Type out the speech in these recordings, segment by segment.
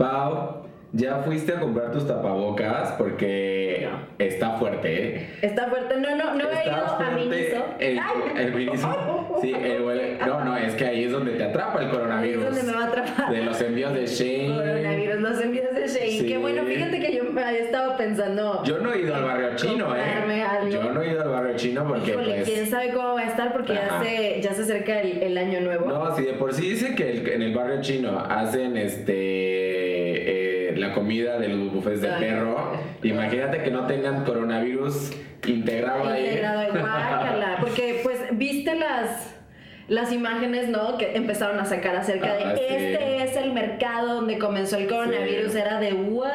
Pau, ¿ya fuiste a comprar tus tapabocas? Porque está fuerte, ¿eh? Está fuerte. No, no, no he ido a Miniso. El, el Miniso. Sí, el, no, no, es que ahí es donde te atrapa el coronavirus. Es donde me va a atrapar. De los envíos de Shane. Coronavirus, los envíos de Shane. Sí. Qué bueno, fíjate que yo me había estado pensando. Yo no he ido al barrio chino, ¿eh? Algo. Yo no he ido al barrio chino porque. Híjole, pues, quién sabe cómo va a estar porque ya se, ya se acerca el, el, año nuevo. No, si de por sí dice que el, en el barrio chino hacen este. La comida de los bufés de perro. Imagínate que no tengan coronavirus integrado ahí. Integrado igual, porque pues viste las las imágenes, ¿no? Que empezaron a sacar acerca de este es el mercado donde comenzó el coronavirus, era de what?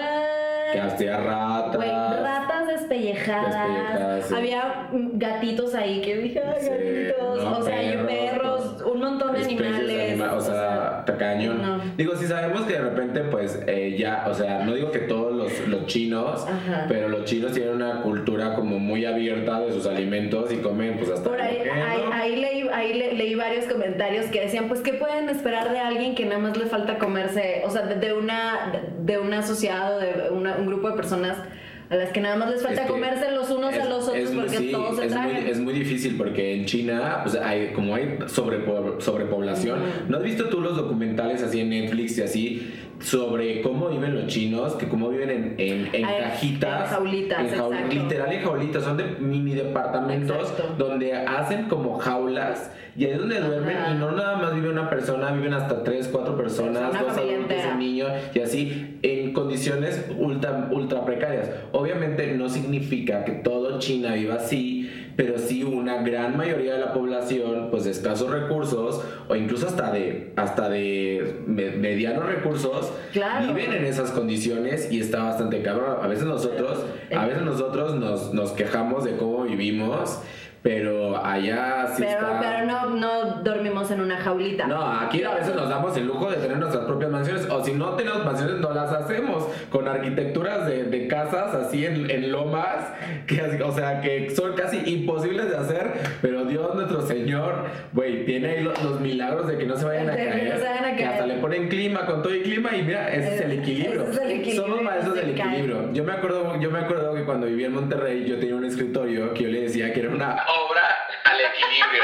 Que hacía ratas. Güey, ratas despellejadas. despellejadas sí. Había gatitos ahí que dije, ay, gatitos. No, o sea, hay perros, montón de animales. Anima o, o sea, tacañón. No. Digo, si sabemos que de repente, pues, eh, ya, o sea, no digo que todos los, los chinos, Ajá. pero los chinos tienen una cultura como muy abierta de sus alimentos y comen, pues, hasta. Por ahí, ahí, ahí, leí, ahí le, leí varios comentarios que decían, pues, ¿qué pueden esperar de alguien que nada más le falta comerse, o sea, de, de una, de una sociedad o de una, un grupo de personas? A las que nada más les falta es comerse los unos es, a los otros muy, porque sí, todos se es tragan. Muy, es muy difícil porque en China, pues hay, como hay sobrepo, sobrepoblación, uh -huh. ¿no has visto tú los documentales así en Netflix y así sobre cómo viven los chinos? Que cómo viven en, en, en Ay, cajitas. En jaulitas, en jaul exacto. Literal en jaulitas, son de mini departamentos Exacto. donde hacen como jaulas y ahí es donde duermen y no nada más vive una persona, viven hasta tres, cuatro personas, dos adultos, un niño y así en condiciones ultra, ultra precarias. Obviamente no significa que todo China viva así, pero sí una gran mayoría de la población pues de escasos recursos o incluso hasta de hasta de me- medianos recursos Claro. viven en esas condiciones y está bastante cabrón. A veces nosotros, a veces nosotros nos, nos quejamos de cómo vivimos, pero allá sí pero, está... pero no, no dormimos en una jaulita. No, aquí a veces nos damos el lujo de tener nuestras propias mansiones, o si no tenemos mansiones, no las hacemos, con arquitecturas de, de casas así en, en lomas, que, o sea, que son casi imposibles de hacer, pero Dios nuestro Señor, güey, tiene ahí los, los milagros de que no se vayan a no caer, se vayan a que hasta le ponen clima, con todo y clima, y mira, ese es el equilibrio. Ese es el equilibrio, Somos maestros del equilibrio. Yo me acuerdo, yo me acuerdo que cuando vivía en Monterrey, yo tenía un escritorio que yo le decía que era una obra al equilibrio.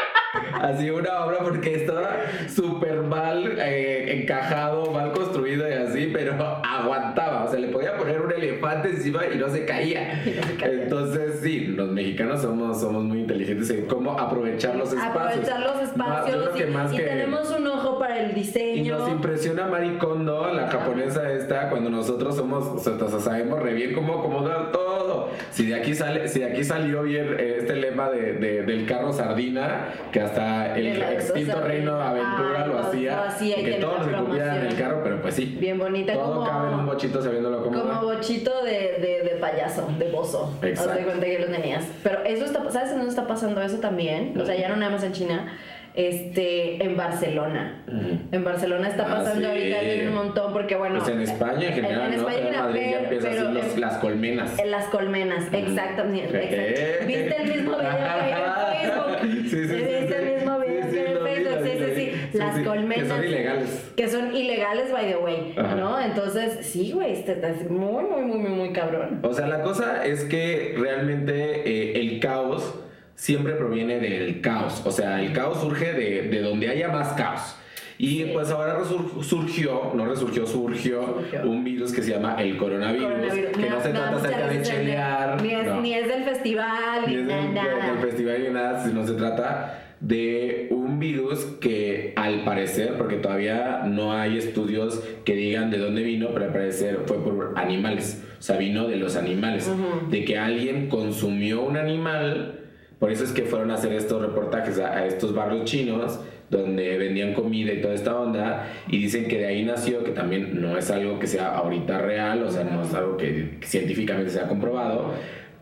Así una obra porque estaba súper mal eh, encajado, mal construido y así, pero aguantaba. O sea, le podía poner un elefante encima y no se caía. Y no se caía. Entonces, sí, los mexicanos somos, somos muy inteligentes en cómo aprovechar los espacios. Aprovechar los Más- espacios yo creo que y, más y que- tenemos un ojo para el y diseño. nos impresiona Marie Kondo, la japonesa esta, cuando nosotros somos, o sea, sabemos re bien cómo acomodar todo. Si de aquí sale, si de aquí salió bien eh, este lema de, de- del carro sardina, que hasta el De extinto o sea, reino Aventura ah, lo hacía, lo hacía y que todos nos escupieran en el carro, pero pues sí. Bien bonita, Todo como, cabe en un bochito sabiéndolo como va. bochito de, de, de payaso, de bozo. Exacto. De cuenta que lo tenías. Pero eso está, ¿sabes en dónde está pasando eso también? O sea, ya no nada más en China. Este, en Barcelona. Ujú. En Barcelona está Ah, pasando sí. ahorita un montón porque bueno. Pues en España en general, en ¿no? España en Madrid ya pero- empieza así pero los- en- las colmenas. En las colmenas, exactamente. Eh. exacto. ¿Viste el mismo video que en Mismo video que en Facebook? Sí, sí, sí. Las sí, que colmenas. son ilegales. Que son ilegales, by the way, Ajá. ¿no? Entonces, sí, güey, este es muy, muy, muy, muy, muy cabrón. O sea, la cosa es que realmente eh, el caos siempre proviene del caos. O sea, el caos surge de, de donde haya más caos. Y pues ahora resur- surgió, no resurgió, surgió, Surgió. un virus que se llama el coronavirus, Coronavirus. que no, se trata acerca de chelear, Ni es, no, ni es del festival, ni ni, es del, nada. del festival ni nada, sino se trata de un virus que al parecer, porque todavía no hay estudios que digan de dónde vino, pero al parecer fue por animales, o sea, vino de los animales, de que alguien consumió un animal, por eso es que fueron a hacer estos reportajes a, a estos barrios chinos donde vendían comida y toda esta onda y dicen que de ahí nació, que también no es algo que sea ahorita real, o sea, no es algo que científicamente se ha comprobado,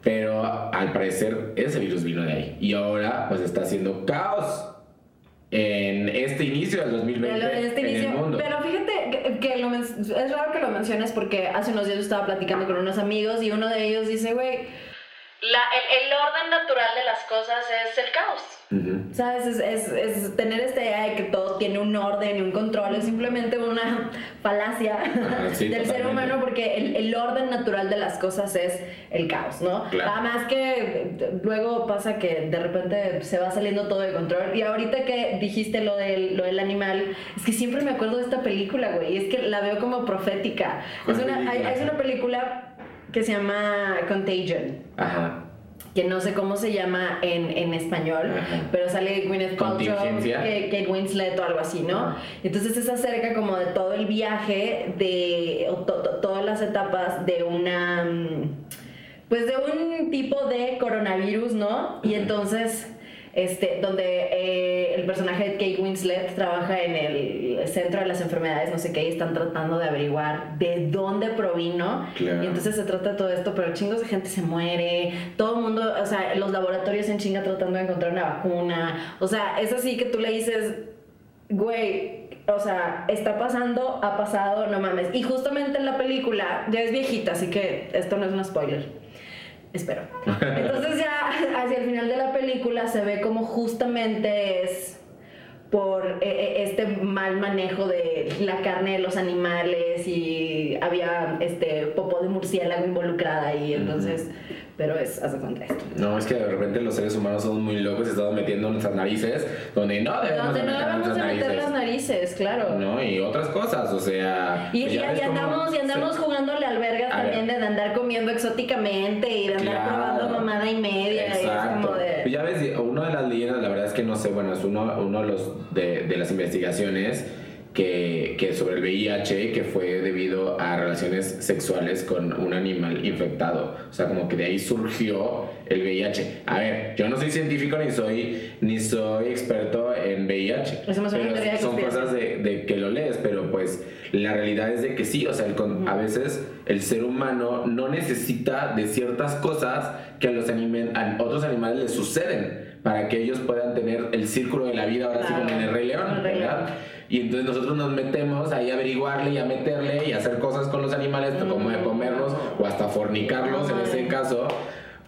pero al parecer ese virus vino de ahí y ahora pues está haciendo caos en este inicio del 2020 Pero, este en inicio- el mundo. pero fíjate que, que lo es raro que lo menciones porque hace unos días yo estaba platicando con unos amigos y uno de ellos dice, güey, la, el, el, orden natural de las cosas es el caos. ¿Sabes? Es, es, es, tener esta idea de que todo tiene un orden y un control es simplemente una falacia del ser humano porque el, el, orden natural de las cosas es el caos, ¿no? Nada más que luego pasa que de repente se va saliendo todo de control. Y ahorita que dijiste lo del, lo del animal, es que siempre me acuerdo de esta película, güey. Es que la veo como profética. Es una, hay, es una película que se llama Contagion. Ajá que no sé cómo se llama en, en español, pero sale Gwyneth Paltrow, Kate Winslet o algo así, ¿no? Entonces es acerca como de todo el viaje, de todas las etapas de una, mm, pues de un tipo de coronavirus, ¿no? Y entonces este, donde eh, el personaje de Kate Winslet trabaja en el centro de las enfermedades, no sé qué, y están tratando de averiguar de dónde provino. Y entonces se trata todo esto, pero chingos de gente se muere, todo el mundo, o sea, los laboratorios en chinga tratando de encontrar una vacuna. O sea, es así que tú le dices, güey, o sea, está pasando, ha pasado, no mames. Y justamente en la película, ya es viejita, así que esto no es un spoiler Espero. Entonces ya hacia el final de la película se ve como justamente es por eh, eh, este mal manejo de la carne de los animales y había este popo de murciélago involucrada ahí, entonces pero es, haz de cuenta esto. No, es que de repente los seres humanos somos muy locos y estamos metiendo nuestras narices donde no debemos no de meter las narices, claro. No, y otras cosas, o sea... Y, pues y, andamos, y andamos jugándole albergas también de andar comiendo exóticamente y de andar probando mamada y media. Exacto. como de... Pues ya ves, una de las leyendas, la verdad es que no sé, bueno, es uno, uno de, los, de, de las investigaciones que, que, sobre el VIH que fue debido a relaciones sexuales con un animal infectado. O sea, como que de ahí surgió el VIH. A ver, yo no soy científico ni soy, ni soy experto en VIH. Pero son cosas de, de, que lo lees, pero pues la realidad es de que sí, o sea, a veces el ser humano no necesita de ciertas cosas que a los a otros animales les suceden para que ellos puedan tener el círculo de la vida ahora sí como en el Rey León, ¿verdad? Y entonces nosotros nos metemos ahí a averiguarle y a meterle y a hacer cosas con los animales, como de comerlos o hasta fornicarlos en ese caso.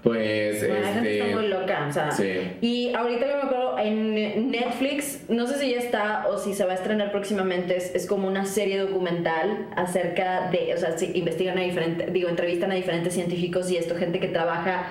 Pues este está muy loca, o sea. Sí. Y ahorita que me acuerdo en Netflix, no sé si ya está o si se va a estrenar próximamente, es, es como una serie documental acerca de, o sea, si investigan a diferentes, digo, entrevistan a diferentes científicos y esto, gente que trabaja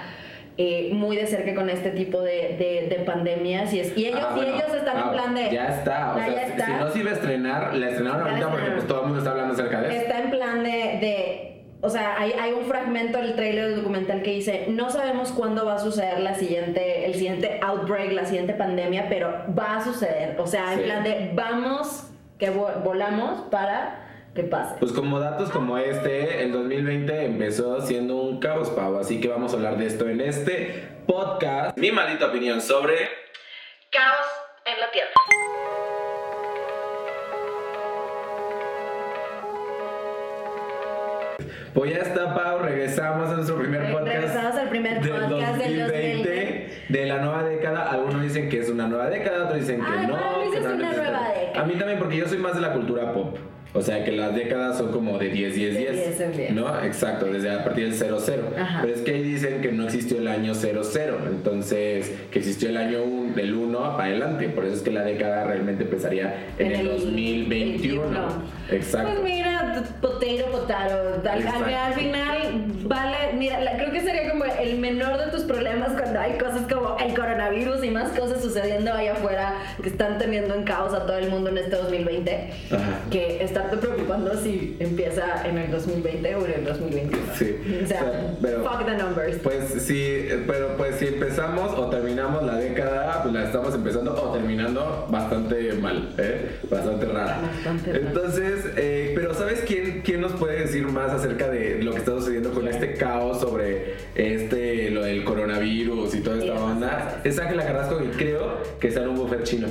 eh, muy de cerca con este tipo de, de, pandemias y, es, y ellos, ah, y ellos están en ah, plan de... Ya está, o sea, Si, no se iba a estrenar, la estrenaron ahorita porque pues todo el mundo está hablando acerca de eso. Está en plan de... de o sea, hay, hay, un fragmento del trailer del documental que dice, no sabemos cuándo va a suceder la siguiente, el siguiente outbreak, la siguiente pandemia, pero va a suceder. O sea, en plan de, vamos, que volamos para ¿Qué pasa? Pues como datos como este, el 2020 empezó siendo un caos, Pau, así que vamos a hablar de esto en este podcast. Mi maldita opinión sobre... Caos en la Tierra. Pues ya está, Pau, regresamos a nuestro primer podcast. Regresamos al primer podcast del 2020. De la nueva década. Algunos dicen que es una nueva década, otros dicen que no. que es una nueva década. A mí también, porque yo soy más de la cultura pop. O sea que las décadas son como de 10, 10, 10. ¿No? Exacto, desde a partir del 0, 0. Pero es que ahí dicen que no existió el año 0, 0. Entonces, que existió el año del 1 para adelante. Por eso es que la década realmente empezaría en, el, 2021. Exacto. Pues mira, potato, potato. Al, al, final, vale. Mira, creo que sería como el menor de tus problemas cuando hay cosas como el coronavirus y más cosas sucediendo allá afuera que están teniendo en caos a todo el mundo en este 2020. Ajá. Que está estarte preocupando si empieza en el 2020 o en el 2021. Sí. O sea, pero, fuck the numbers. Pues sí, pero pues si empezamos o terminamos la década, pues la estamos empezando o terminando bastante mal, ¿eh? Bastante rara. Bastante Entonces, eh, pero ¿sabes quién, quién nos puede decir más acerca de lo que está sucediendo con este caos sobre este, lo del coronavirus y toda esta onda? Es Ángela Carrasco que creo que está en un buffer chino.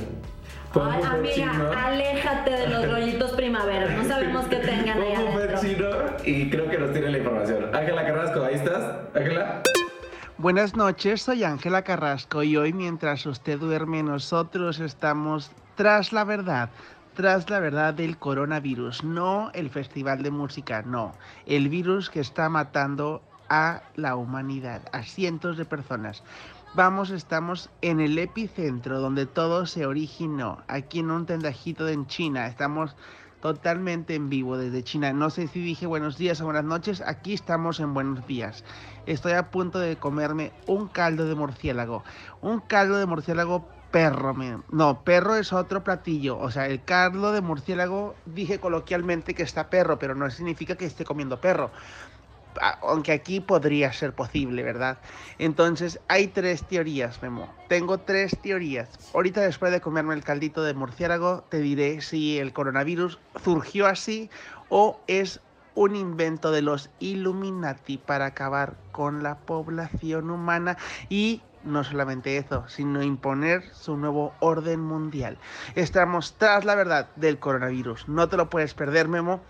Ay, amiga, aléjate de los rollitos primaveros. No sabemos qué tengan ahí adentro. y creo que nos tiene la información. Ángela Carrasco, ahí estás. Ángela. Buenas noches, soy Ángela Carrasco y hoy mientras usted duerme nosotros estamos tras la verdad, tras la verdad del coronavirus, no el festival de música, no, el virus que está matando a la humanidad, a cientos de personas. Vamos, estamos en el epicentro donde todo se originó, aquí en un tendajito en China. Estamos totalmente en vivo desde China. No sé si dije buenos días o buenas noches, aquí estamos en buenos días. Estoy a punto de comerme un caldo de murciélago. Un caldo de murciélago perro. No, perro es otro platillo. O sea, el caldo de murciélago dije coloquialmente que está perro, pero no significa que esté comiendo perro aunque aquí podría ser posible, ¿verdad? Entonces, hay tres teorías, Memo. Tengo tres teorías. Ahorita después de comerme el caldito de murciélago, te diré si el coronavirus surgió así o es un invento de los Illuminati para acabar con la población humana y no solamente eso, sino imponer su nuevo orden mundial. Estamos tras la verdad del coronavirus. No te lo puedes perder, Memo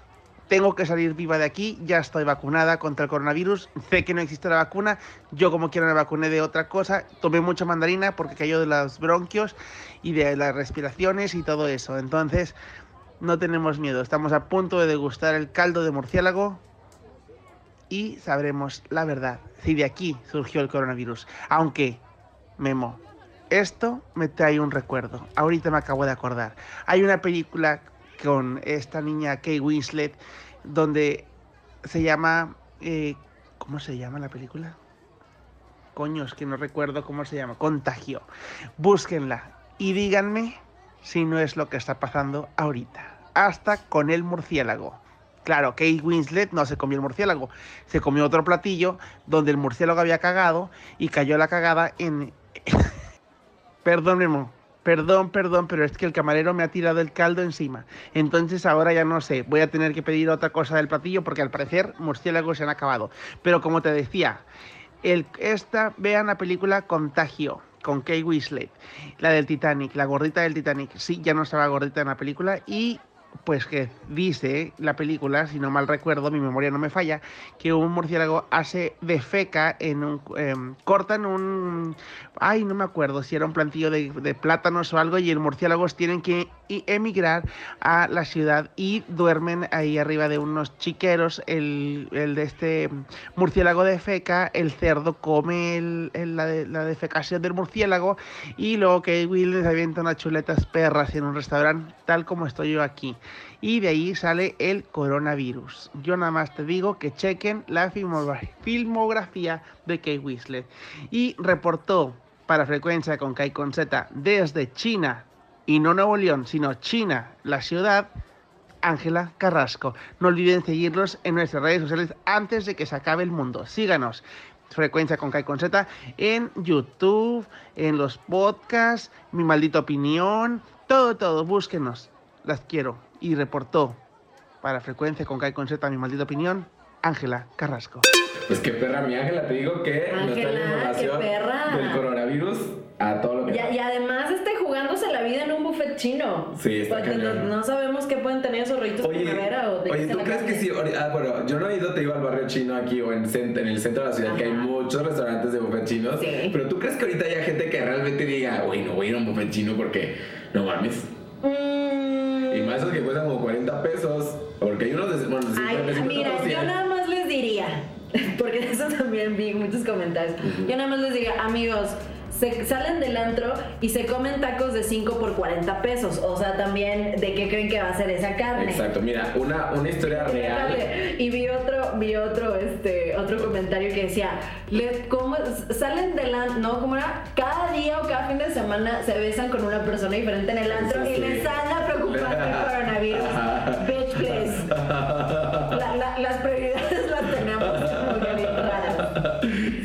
tengo que salir viva de aquí, ya estoy vacunada contra el coronavirus, sé que no existe la vacuna, yo como quiera me vacuné de otra cosa, tomé mucha mandarina porque cayó de los bronquios y de las respiraciones y todo eso, entonces no tenemos miedo, estamos a punto de degustar el caldo de murciélago y sabremos la verdad, si de aquí surgió el coronavirus, aunque, Memo, esto me trae un recuerdo, ahorita me acabo de acordar, hay una película con esta niña Kay Winslet, donde se llama... Eh, ¿Cómo se llama la película? Coño, es que no recuerdo cómo se llama. Contagio. Búsquenla y díganme si no es lo que está pasando ahorita. Hasta con el murciélago. Claro, Kate Winslet no se comió el murciélago, se comió otro platillo donde el murciélago había cagado y cayó la cagada en... Perdón, Memo, Perdón, perdón, pero es que el camarero me ha tirado el caldo encima. Entonces ahora ya no sé, voy a tener que pedir otra cosa del platillo porque al parecer murciélagos se han acabado. Pero como te decía, el, esta, vean la película Contagio con Kay Winslet, la del Titanic, la gordita del Titanic. Sí, ya no estaba gordita en la película y pues que dice la película, si no mal recuerdo, mi memoria no me falla, que un murciélago hace de feca en un... Em, cortan un... Ay, no me acuerdo si era un plantillo de, de plátanos o algo y los murciélagos tienen que emigrar a la ciudad y duermen ahí arriba de unos chiqueros. El, de este murciélago de feca, el cerdo come la, defecación del murciélago y luego que Will les avienta unas chuletas perras en un restaurante, tal como estoy yo aquí. Y de ahí sale el coronavirus. Yo nada más te digo que chequen la filmografía de Kate Winslet. Y reportó para frecuencia con Kai con Z desde China y no Nuevo León, sino China, la ciudad, Ángela Carrasco. No olviden seguirnos en nuestras redes sociales antes de que se acabe el mundo. Síganos. Frecuencia con Kai con Z en YouTube, en los podcasts, mi maldita opinión, todo, todo, búsquenos. Las quiero. Y reportó para Frecuencia con Kai con Z, mi maldita opinión, Ángela Carrasco. Pues qué perra, mi Ángela, te digo que nos trae información del coronavirus a todo lo que. Y, y, además está jugándose la vida en un buffet chino. Sí, está Porque no, sabemos qué pueden tener esos rollitos oye, primavera o de Oye, ¿tú crees que sí? Ah, bueno, yo no he ido, te digo, al barrio chino aquí o en, en el centro de la ciudad, que hay muchos restaurantes de buffet chinos. Sí. Pero ¿tú crees que ahorita haya gente que realmente diga, uy, no voy a ir a un buffet chino porque no mames? Mm. Y más esos que cuestan como 40 pesos. Porque hay unos de. Bueno, Ay, mira, yo nada más les diría, porque de eso también vi muchos comentarios. Yo nada más les diría, amigos se salen del antro y se comen tacos de 5 por 40 pesos. O sea, también, ¿de qué creen que va a ser esa carne? Exacto, mira, una, una historia real. Y vi otro, vi otro, este, otro comentario que decía, ¿cómo salen del antro? No, ¿cómo era? Cada día o cada fin de semana se besan con una persona diferente en el antro y les preocupando el coronavirus. Bitch, please. las prioridades las tenemos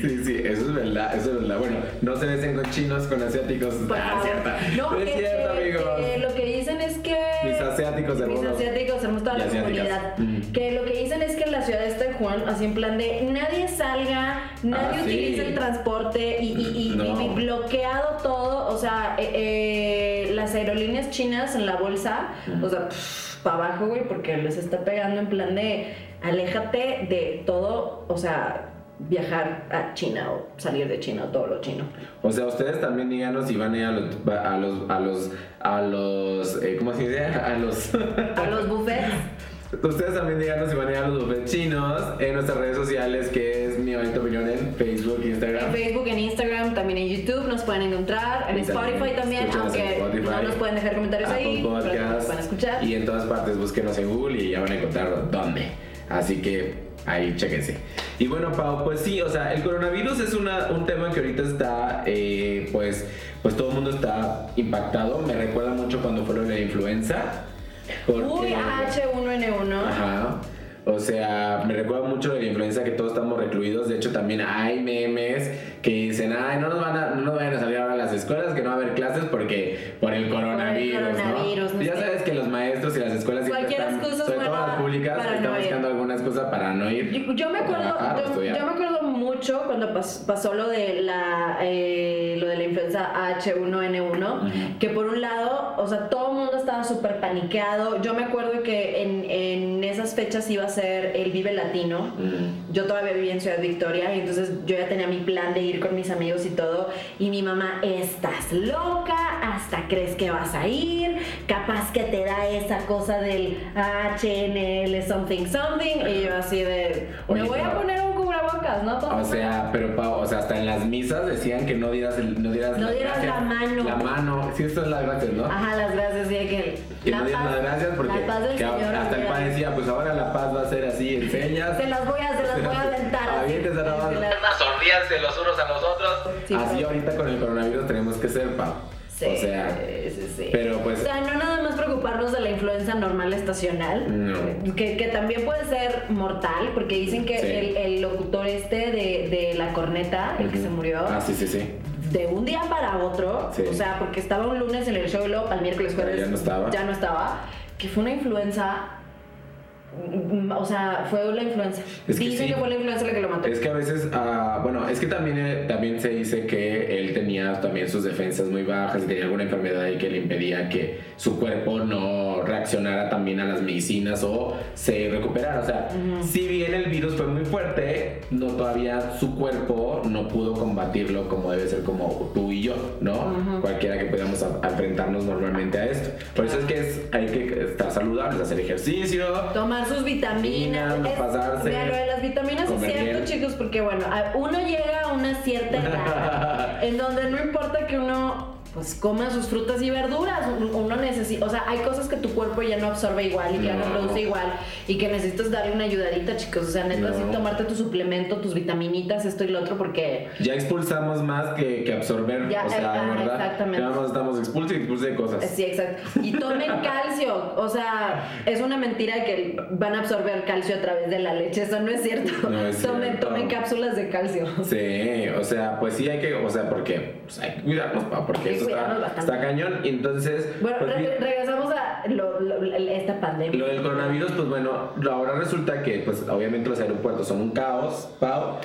Sí, sí, eso es verdad, eso es verdad. Bueno, no se besen con chinos, con asiáticos. ah, cierta. No, es cierto, amigos. lo que dicen es que. Mis asiáticos hermosos. Mis asiáticos hermosos, toda la comunidad. Que lo que dicen es que en la ciudad de Juan, así en plan de nadie salga, nadie ah, utilice el transporte y, y, y, bloqueado todo. O sea, eh, eh, las aerolíneas chinas en la bolsa, o sea, para abajo, güey, porque les está pegando en plan de aléjate de todo, o sea viajar a China o salir de China o todo lo chino. O sea, ustedes también díganos si van a ir a los a los a los, a los eh, ¿cómo se dice? A los a los buffets. Ustedes también díganos si van a ir a los buffets chinos en nuestras redes sociales que es mi bonita opinión en Facebook, Instagram. En Facebook, en Instagram, también en YouTube nos pueden encontrar, en Spotify también, aunque Spotify, no nos pueden dejar comentarios Apple ahí, pero Podcast, nos pueden escuchar. Y en todas partes búsquenos en Google y ya van a encontrar dónde. Así que ahí chéquense. Y bueno, Pau, pues sí, o sea, el coronavirus es una, un tema que ahorita está, eh, pues, pues todo el mundo está impactado. Me recuerda mucho cuando fue lo de la influenza. Porque- Uy, H1N1. Ajá. O sea, me recuerda mucho de la influenza que todos estamos recluidos. De hecho, también hay memes que dicen, ay, no nos van a, no nos vayan a salir ahora a las escuelas, que no va a haber clases porque por el coronavirus, coronavirus, ¿no? no Ya sabes que públicas, para están no ir. buscando alguna excusa para no ir. Yo, yo me acuerdo, trabajar yo, me acuerdo mucho cuando pas- pasó lo de la eh, lo de la influenza H1N1, que por un lado, o sea, todo el mundo estaba súper paniqueado. Yo me acuerdo que en, en esas fechas iba a ser el Vive Latino. Mm. Yo todavía vivía en Ciudad Victoria y entonces yo ya tenía mi plan de ir con mis amigos y todo. Y mi mamá, estás loca, hasta crees que vas a ir, capaz que te da esa cosa del HNL something something. Y yo así de, me voy a poner un cubrebocas, ¿no? O sea, pero Pau, o sea, hasta en las misas decían que no dieras, el- no dieras, No dieras gracias. la mano. La mano, sí, esto es las gracias, ¿no? Ajá, las gracias, sí, que Que no dieras las gracias porque la paz del que Señor. hasta el padre decía, pues ahora la paz va a ser así, enseñas. Se las voy a, se las voy a aventar. nada más. Se las- Sonríanse los unos a los otros. Sí, Así pero- ahorita con el coronavirus tenemos que ser, Pau. Sí, o sea, sí, sí. pero pues- O sea, no preocuparnos de la influenza normal estacional, No. que, que también puede ser mortal, porque dicen que Sí. el, el locutor este de, de la corneta, el que se murió, Ah, sí, sí, sí. de un día para otro, Sí. o sea, porque estaba un lunes en el show y luego para el miércoles jueves ya no estaba. ya no estaba, que fue una influenza. Mm, O sea, fue la influenza. Es que Dicen sí. que fue la influenza la que lo mató. Es que a veces, ah, bueno, es que también, eh, también se dice que él tenía también sus defensas muy bajas y tenía alguna enfermedad ahí que le impedía que su cuerpo no reaccionara también a las medicinas o se recuperara. O sea, si bien el virus fue muy fuerte, no todavía su cuerpo no pudo combatirlo como debe ser como tú y yo, ¿no? Cualquiera que podamos enfrentarnos normalmente a esto. Por eso es que es, hay que estar saludables, hacer ejercicio, Tomar sus vitaminas. no Es- pasarse, mira, lo de las vitaminas es cierto, bien. chicos, porque bueno, uno llega a una cierta edad en donde no importa que uno pues coma sus frutas y verduras, un- uno necesita, o sea, hay cosas que tu cuerpo ya no absorbe igual y que ya no No. produce igual y que necesitas darle una ayudadita, chicos, o sea, No. sí tomarte tu suplemento, tus vitaminitas, esto y lo otro, porque Ya expulsamos más que, que absorber. Ya, o sea, ah, de verdad. exactamente. Ya nos estamos expulse y expulse de cosas. Sí, exacto. Y tomen calcio. O sea, es una mentira que van a absorber calcio a través de la leche. Eso no es cierto. No es tomen, cierto. tomen cápsulas de calcio. Sí, o sea, pues sí hay que, o sea, porque pues hay que cuidarnos, pa, porque eso está, bastante. está cañón. Y entonces, Bueno, pues, re- regresamos a lo- lo- esta pandemia. lo del coronavirus, pues bueno, ahora resulta que, pues obviamente los aeropuertos son un caos, Pau.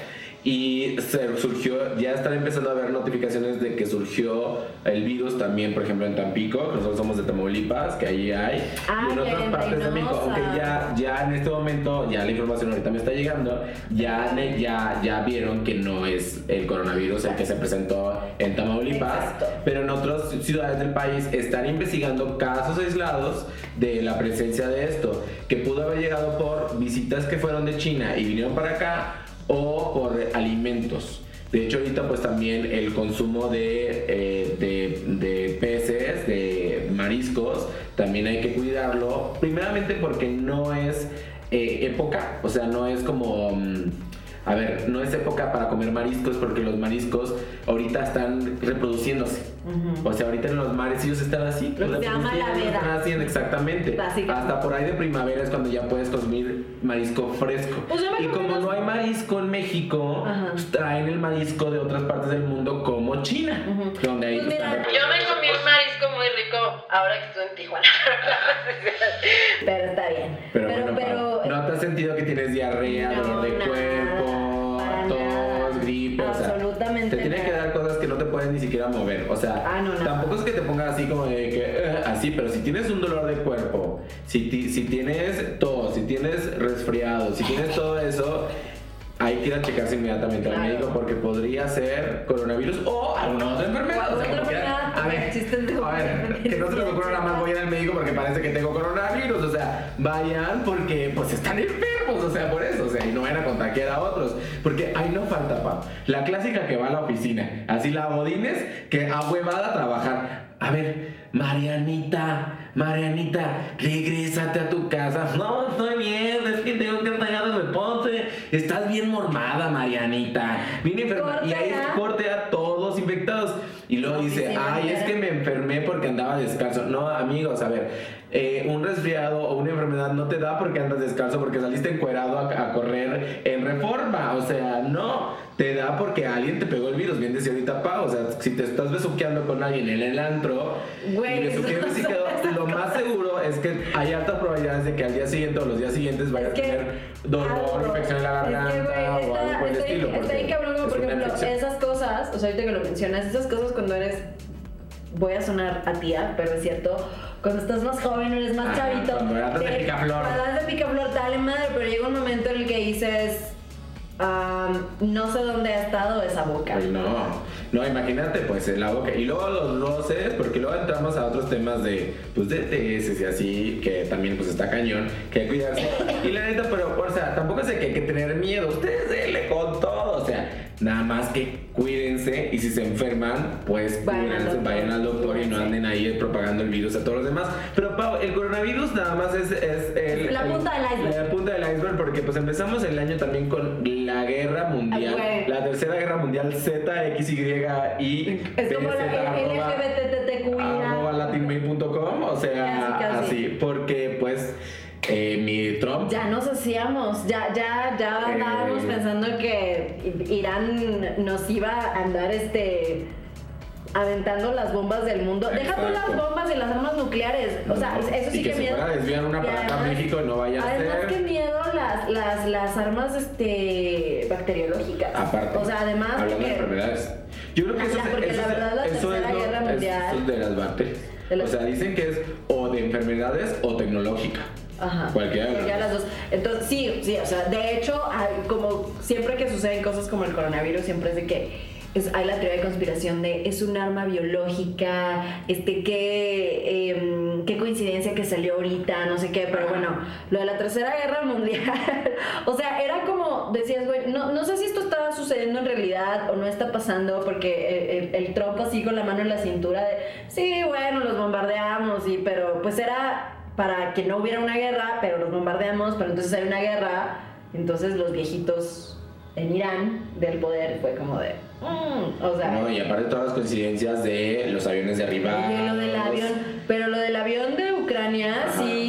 Y se surgió, ya están empezando a haber notificaciones de que surgió el virus también, por ejemplo, en Tampico, nosotros somos de Tamaulipas, que ahí hay, Ah, y en que otras en partes de México, aunque ya, ya en este momento, ya la información ahorita me está llegando, ya, ya, ya vieron que no es el coronavirus el que se presentó en Tamaulipas, Exacto. pero en otras ciudades del país están investigando casos aislados de la presencia de esto, que pudo haber llegado por visitas que fueron de China y vinieron para acá o por alimentos. De hecho, ahorita pues también el consumo de, eh, de, de peces, de mariscos, también hay que cuidarlo. Primeramente porque no es eh, época, o sea, no es como... mm, a ver, no es época para comer mariscos porque los mariscos ahorita están reproduciéndose. O sea, ahorita en los mares ellos están así. Lo que se llama la reproduciendo, veda. están haciendo exactamente. Hasta por ahí de primavera es cuando ya puedes consumir marisco fresco. Pues y como no hay marisco en México, pues traen el marisco de otras partes del mundo como China. Donde ahí Pues mira, están- yo me comí un marisco muy rico ahora que estoy en Tijuana. pero está bien. Pero, pero, bueno, pero- ¿no te has sentido que tienes diarrea, No, dolor de nada, cuerpo, O sea, Absolutamente te tiene que dar cosas que no te pueden ni siquiera mover. O sea, Ah, no, tampoco es que te pongas así como de que "Eh", así, pero si tienes un dolor de cuerpo, si, ti- si tienes tos, si tienes resfriado, si tienes todo eso. Hay que ir a checarse inmediatamente al médico porque podría ser coronavirus o alguna otra enfermedad. O sea, como quiera- a ver, a ver, que no se les ocurra nada más voy a ir al médico porque parece que tengo coronavirus. O sea, vayan porque pues están enfermos. O sea, por eso. O sea, y no van a contagiar a otros. Porque ahí no falta, pa. La clásica que va a la oficina, así la Bodines, que a huevada a trabajar. A ver, Marianita, Marianita, regrésate a tu casa. No, estoy bien, es que tengo que estar de reposo. Estás bien mormada, Marianita. Bien enferma. Y ahí corte a todos infectados. Y luego dice, ay, es que me enfermé porque andaba descalzo. No, amigos, a ver, eh, un resfriado o una enfermedad no te da porque andas descalzo, porque saliste encuerado a, a correr en reforma. O sea, no, te da porque alguien te pegó el virus. Bien decía ahorita Pa, o sea, si te estás besuqueando con alguien en el antro, Güey, y besuqueando no quedó, lo más seguro es que hay altas probabilidades de que al día siguiente o los días siguientes vayas a tener dolor, infección en la Es que, garganta güey, o algo por el estilo. Está bien cabrón, por ejemplo, esas cosas, o sea, ahorita que lo mencionas, esas cosas cuando eres, voy a sonar a tía, pero es cierto, cuando estás más joven, eres más Ajá, chavito. cuando de picaflor. Cuando de picaflor, dale madre, pero llega un momento en el que dices, "Am, no sé dónde ha estado esa boca. Pues no, no, imagínate pues en la boca. Y luego los roces, porque luego entramos a otros temas de, pues de TS y así, que también pues está cañón, que hay que cuidarse. Y la neta, pero, o sea, tampoco sé que hay que tener miedo, ustedes denle con todo, o sea, nada más que cuídense y si se enferman, pues Vayan al doctor. vayan al doctor y no anden ahí propagando el virus a todos los demás. Pero Pau, el coronavirus nada más es, es el, La el- punta del iceberg. La punta del iceberg porque pues empezamos el año también con la guerra mundial, la tercera guerra mundial Z, X, Y, Es como la latinmail.com, o sea, así, porque pues eh, mi Trump Ya nos hacíamos, ya, ya, ya Eh. andábamos pensando que Irán nos iba a andar este aventando las bombas del mundo. Deja tú las bombas y las armas nucleares. O sea, eso sí y que, miedo. fuera a desviar una Y para acá a además- México no vaya a Además ser. que miedo las, las, las armas este bacteriológicas. Aparte, O sea, además hablando de enfermedades. Yo creo que eso, La- es- porque eso la verdad la eso es Guerra Mundial- eso es de las bacterias. De las- O sea, dicen que es o de enfermedades o tecnológica. Ajá. Cualquiera de las Cualquiera de las dos. Entonces, sí, sí, o sea, de hecho, como siempre que suceden cosas como el coronavirus, siempre es de que es, hay la teoría de conspiración de es un arma biológica, este, qué, em, qué coincidencia que salió ahorita, no sé qué, pero bueno, lo de la Tercera Guerra Mundial, o sea, era como, decías, güey, no, no sé si esto estaba sucediendo en realidad o no está pasando, porque el, el, el Trump así con la mano en la cintura de, sí, bueno, los bombardeamos, y, pero pues era para que no hubiera una guerra, pero los bombardeamos, pero entonces hay una guerra, entonces los viejitos en Irán del poder fue como de, mm, o sea, No, y aparte todas las coincidencias de los aviones derribados. y lo del avión, pero lo del avión de Ucrania Ajá. sí,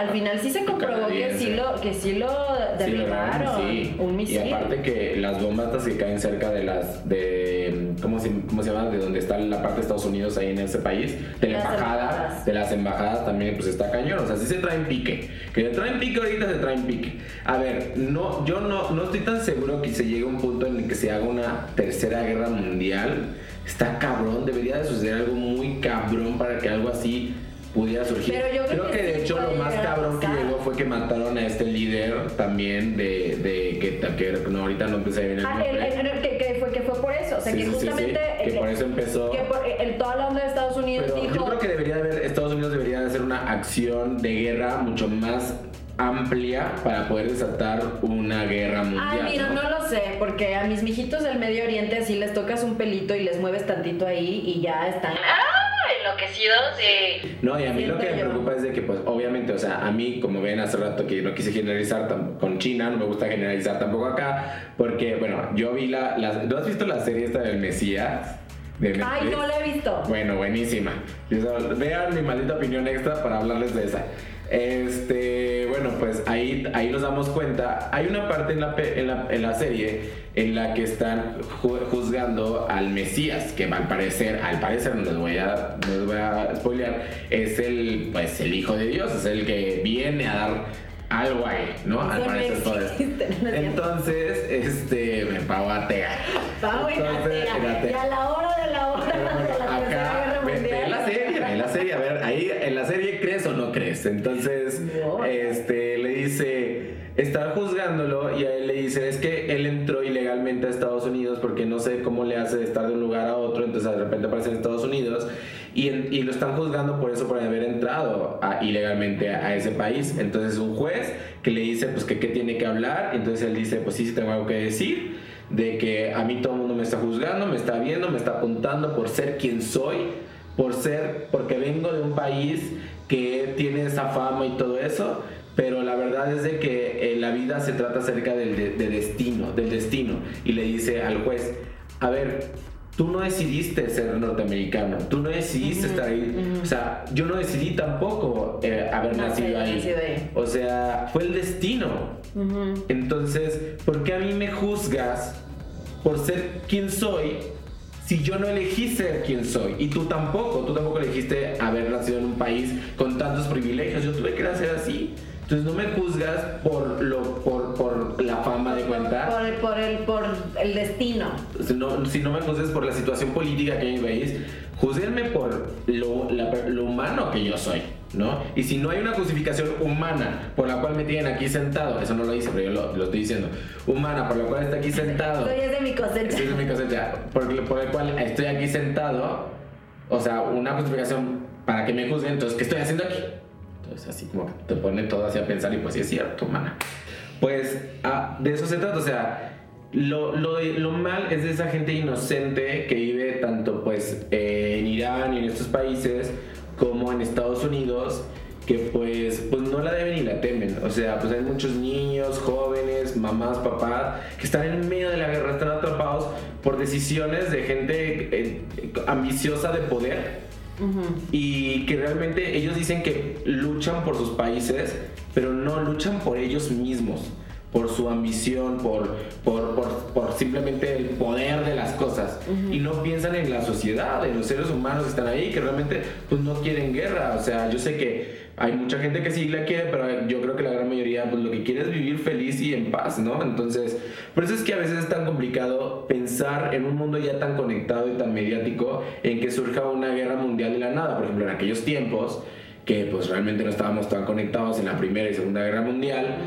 al final sí se comprobó que sí lo, que sí lo derribaron, sí. un misil. Y aparte que las bombas estas que caen cerca de las de ¿cómo se, cómo se llama? de donde está la parte de Estados Unidos ahí en ese país, de la Las embajada, embajadas. de las embajadas también pues está cañón, o sea, sí se traen pique. Que se traen pique ahorita se traen pique. A ver, no yo no no estoy tan seguro que se llegue a un punto en el que se haga una tercera guerra mundial. Está cabrón, debería de suceder algo muy cabrón para que algo así pudiera surgir. Pero yo creo que de sí hecho lo más a cabrón que llegó fue que mataron a este líder también de, de que, que no, ahorita no empecé bien el Ah, el- el- el- que, que fue, que fue por eso, o sea, Sí, que sí, sí, sí, justamente... que el- por eso empezó. que por- el- toda la onda de Estados Unidos Pero dijo... yo creo que debería de haber, Estados Unidos debería de hacer una acción de guerra mucho más amplia para poder desatar una guerra mundial. Ay, mira, no lo sé, porque a mis mijitos del Medio Oriente así les tocas un pelito y les mueves tantito ahí y ya están ¡ah! Enloquecidos y... No, y a mí lo que me preocupa es de que, pues, obviamente, o sea, a mí, como ven hace rato que no quise generalizar con China, no me gusta generalizar tampoco acá, porque, bueno, yo vi la, la- ¿no has visto la serie esta del Mesías? De Ay, no la he visto. Bueno, buenísima. Vean mi maldita opinión extra para hablarles de esa. Este, bueno, pues ahí, ahí nos damos cuenta. Hay una parte en la, en la, en la serie en la que están ju- juzgando al Mesías, que al parecer, al parecer, no les voy a, no les voy a spoilear, es el, pues, el Hijo de Dios, es el que viene a dar algo ahí, ¿no? Al parecer todo. Entonces, este, me pago atea. Vamos, Entonces, y a la hora de la hora Pero bueno, de la Tercera acá, Guerra ve, ve Mundial. la serie, ve la serie, a ver, ahí en la serie crees o no crees. Entonces, este, le dice, estar juzgándolo y a él le dicen, es que él entró ilegalmente a Estados Unidos porque no sé cómo le hace de estar de un lugar a otro, entonces de repente aparece en Estados Unidos y, en- y lo están juzgando por eso, por haber entrado a- ilegalmente a, a ese país. Entonces un juez que le dice, pues que qué tiene que hablar, entonces él dice, pues sí, sí tengo algo que decir, de que a mí todo el mundo me está juzgando, me está viendo, me está apuntando por ser quien soy, por ser, porque vengo de un país que tiene esa fama y todo eso, pero la verdad es de que eh, la vida se trata acerca del de, de destino, del destino. Y le dice al juez, a ver, tú no decidiste ser norteamericano, tú no decidiste estar ahí. O sea, yo no decidí tampoco eh, haber nacido ahí. nacido ahí. O sea, fue el destino. Entonces, ¿por qué a mí me juzgas por ser quien soy si yo no elegí ser quien soy? Y tú tampoco, tú tampoco elegiste haber nacido en un país con tantos privilegios. Yo tuve que nacer así. Entonces no me juzgas por lo por, por la fama de cuenta. Por, el- por, el, por el destino. Si no, si no me juzgues por la situación política que hay en mi país, juzguenme por lo, la- lo humano que yo soy, ¿no? Y si no hay una justificación humana por la cual me tienen aquí sentado, eso no lo dice, pero yo lo, lo estoy diciendo, humana por la cual está aquí sentado, Esto ya es de mi cosecha. esa es mi cosecha, por, por el cual estoy aquí sentado, o sea, una justificación para que me juzguen, entonces, ¿qué estoy haciendo aquí? Entonces, así como que te pone todo así a pensar y pues sí es cierto, humana. Pues ah, de eso se trata, o sea, lo, lo, lo mal es de esa gente inocente que vive tanto pues eh, en Irán y en estos países como en Estados Unidos que pues, pues no la deben ni la temen. O sea, pues hay muchos niños, jóvenes, mamás, papás que están en medio de la guerra, están atrapados por decisiones de gente eh, ambiciosa de poder Y que realmente ellos dicen que luchan por sus países, pero no luchan por ellos mismos, por su ambición, por, por, por, por simplemente el poder de las cosas. Y no piensan en la sociedad, en los seres humanos que están ahí, que realmente pues, no quieren guerra. O sea, yo sé que hay mucha gente que sí la quiere, pero yo creo que la gran mayoría pues, lo que quiere es vivir feliz y en paz, ¿no? Entonces, por eso es que a veces es tan complicado pensar en un mundo ya tan conectado y tan mediático en que surja una guerra mundial de la nada. Por ejemplo, en aquellos tiempos que pues realmente no estábamos tan conectados en la Primera y Segunda Guerra Mundial,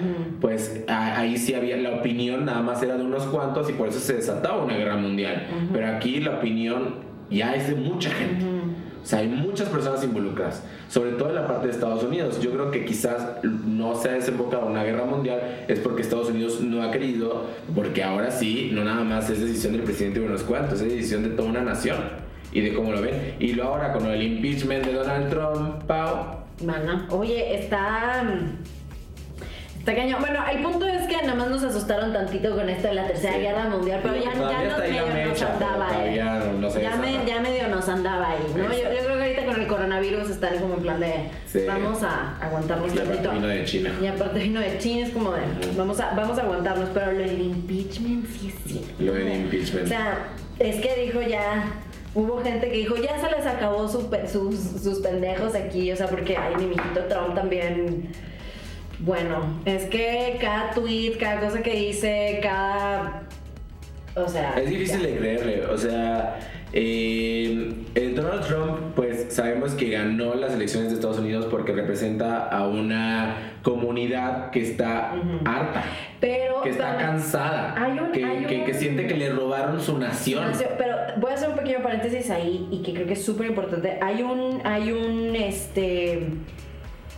pues a- ahí sí había la opinión nada más era de unos cuantos y por eso se desataba una guerra mundial. Pero aquí la opinión ya es de mucha gente. O sea, hay muchas personas involucradas, sobre todo en la parte de Estados Unidos. Yo creo que quizás no se ha desembocado una guerra mundial es porque Estados Unidos no ha querido, porque ahora sí, no nada más es decisión del presidente de unos cuantos, es decisión de toda una nación y de cómo lo ven. Y luego ahora con el impeachment de Donald Trump, Pau, Mana. Oye, está. Está cañón. Bueno, el punto es que nada más nos asustaron tantito con esto de la tercera Sí. guerra mundial, pero ya, ya nos ahí medio nos andaba, eh. todavía no- se ya, me, desata. ya medio nos andaba ahí, ¿no? Yo, creo que ahorita con el coronavirus están como en plan de Sí. vamos a aguantarnos y aparte tantito. vino de China. Y aparte vino de China, es como de vamos a, vamos a aguantarnos, pero lo del impeachment sí es cierto. Lo del impeachment. O sea, es que dijo ya. Hubo gente que dijo, ya se les acabó su sus, sus pendejos aquí, o sea, porque, ay, mi mijito Trump también. Bueno, es que cada tweet, cada cosa que dice, cada. O sea. Es difícil ya. de creerle, o sea, eh, Donald Trump, pues sabemos que ganó las elecciones de Estados Unidos porque representa a una comunidad que está harta, Pero. que está pero- cansada, Hay un- que, hay que- un- que siente que le robaron su nación. Nació- Pero voy a hacer un pequeño paréntesis ahí y que creo que es súper importante. Hay un, hay un, este,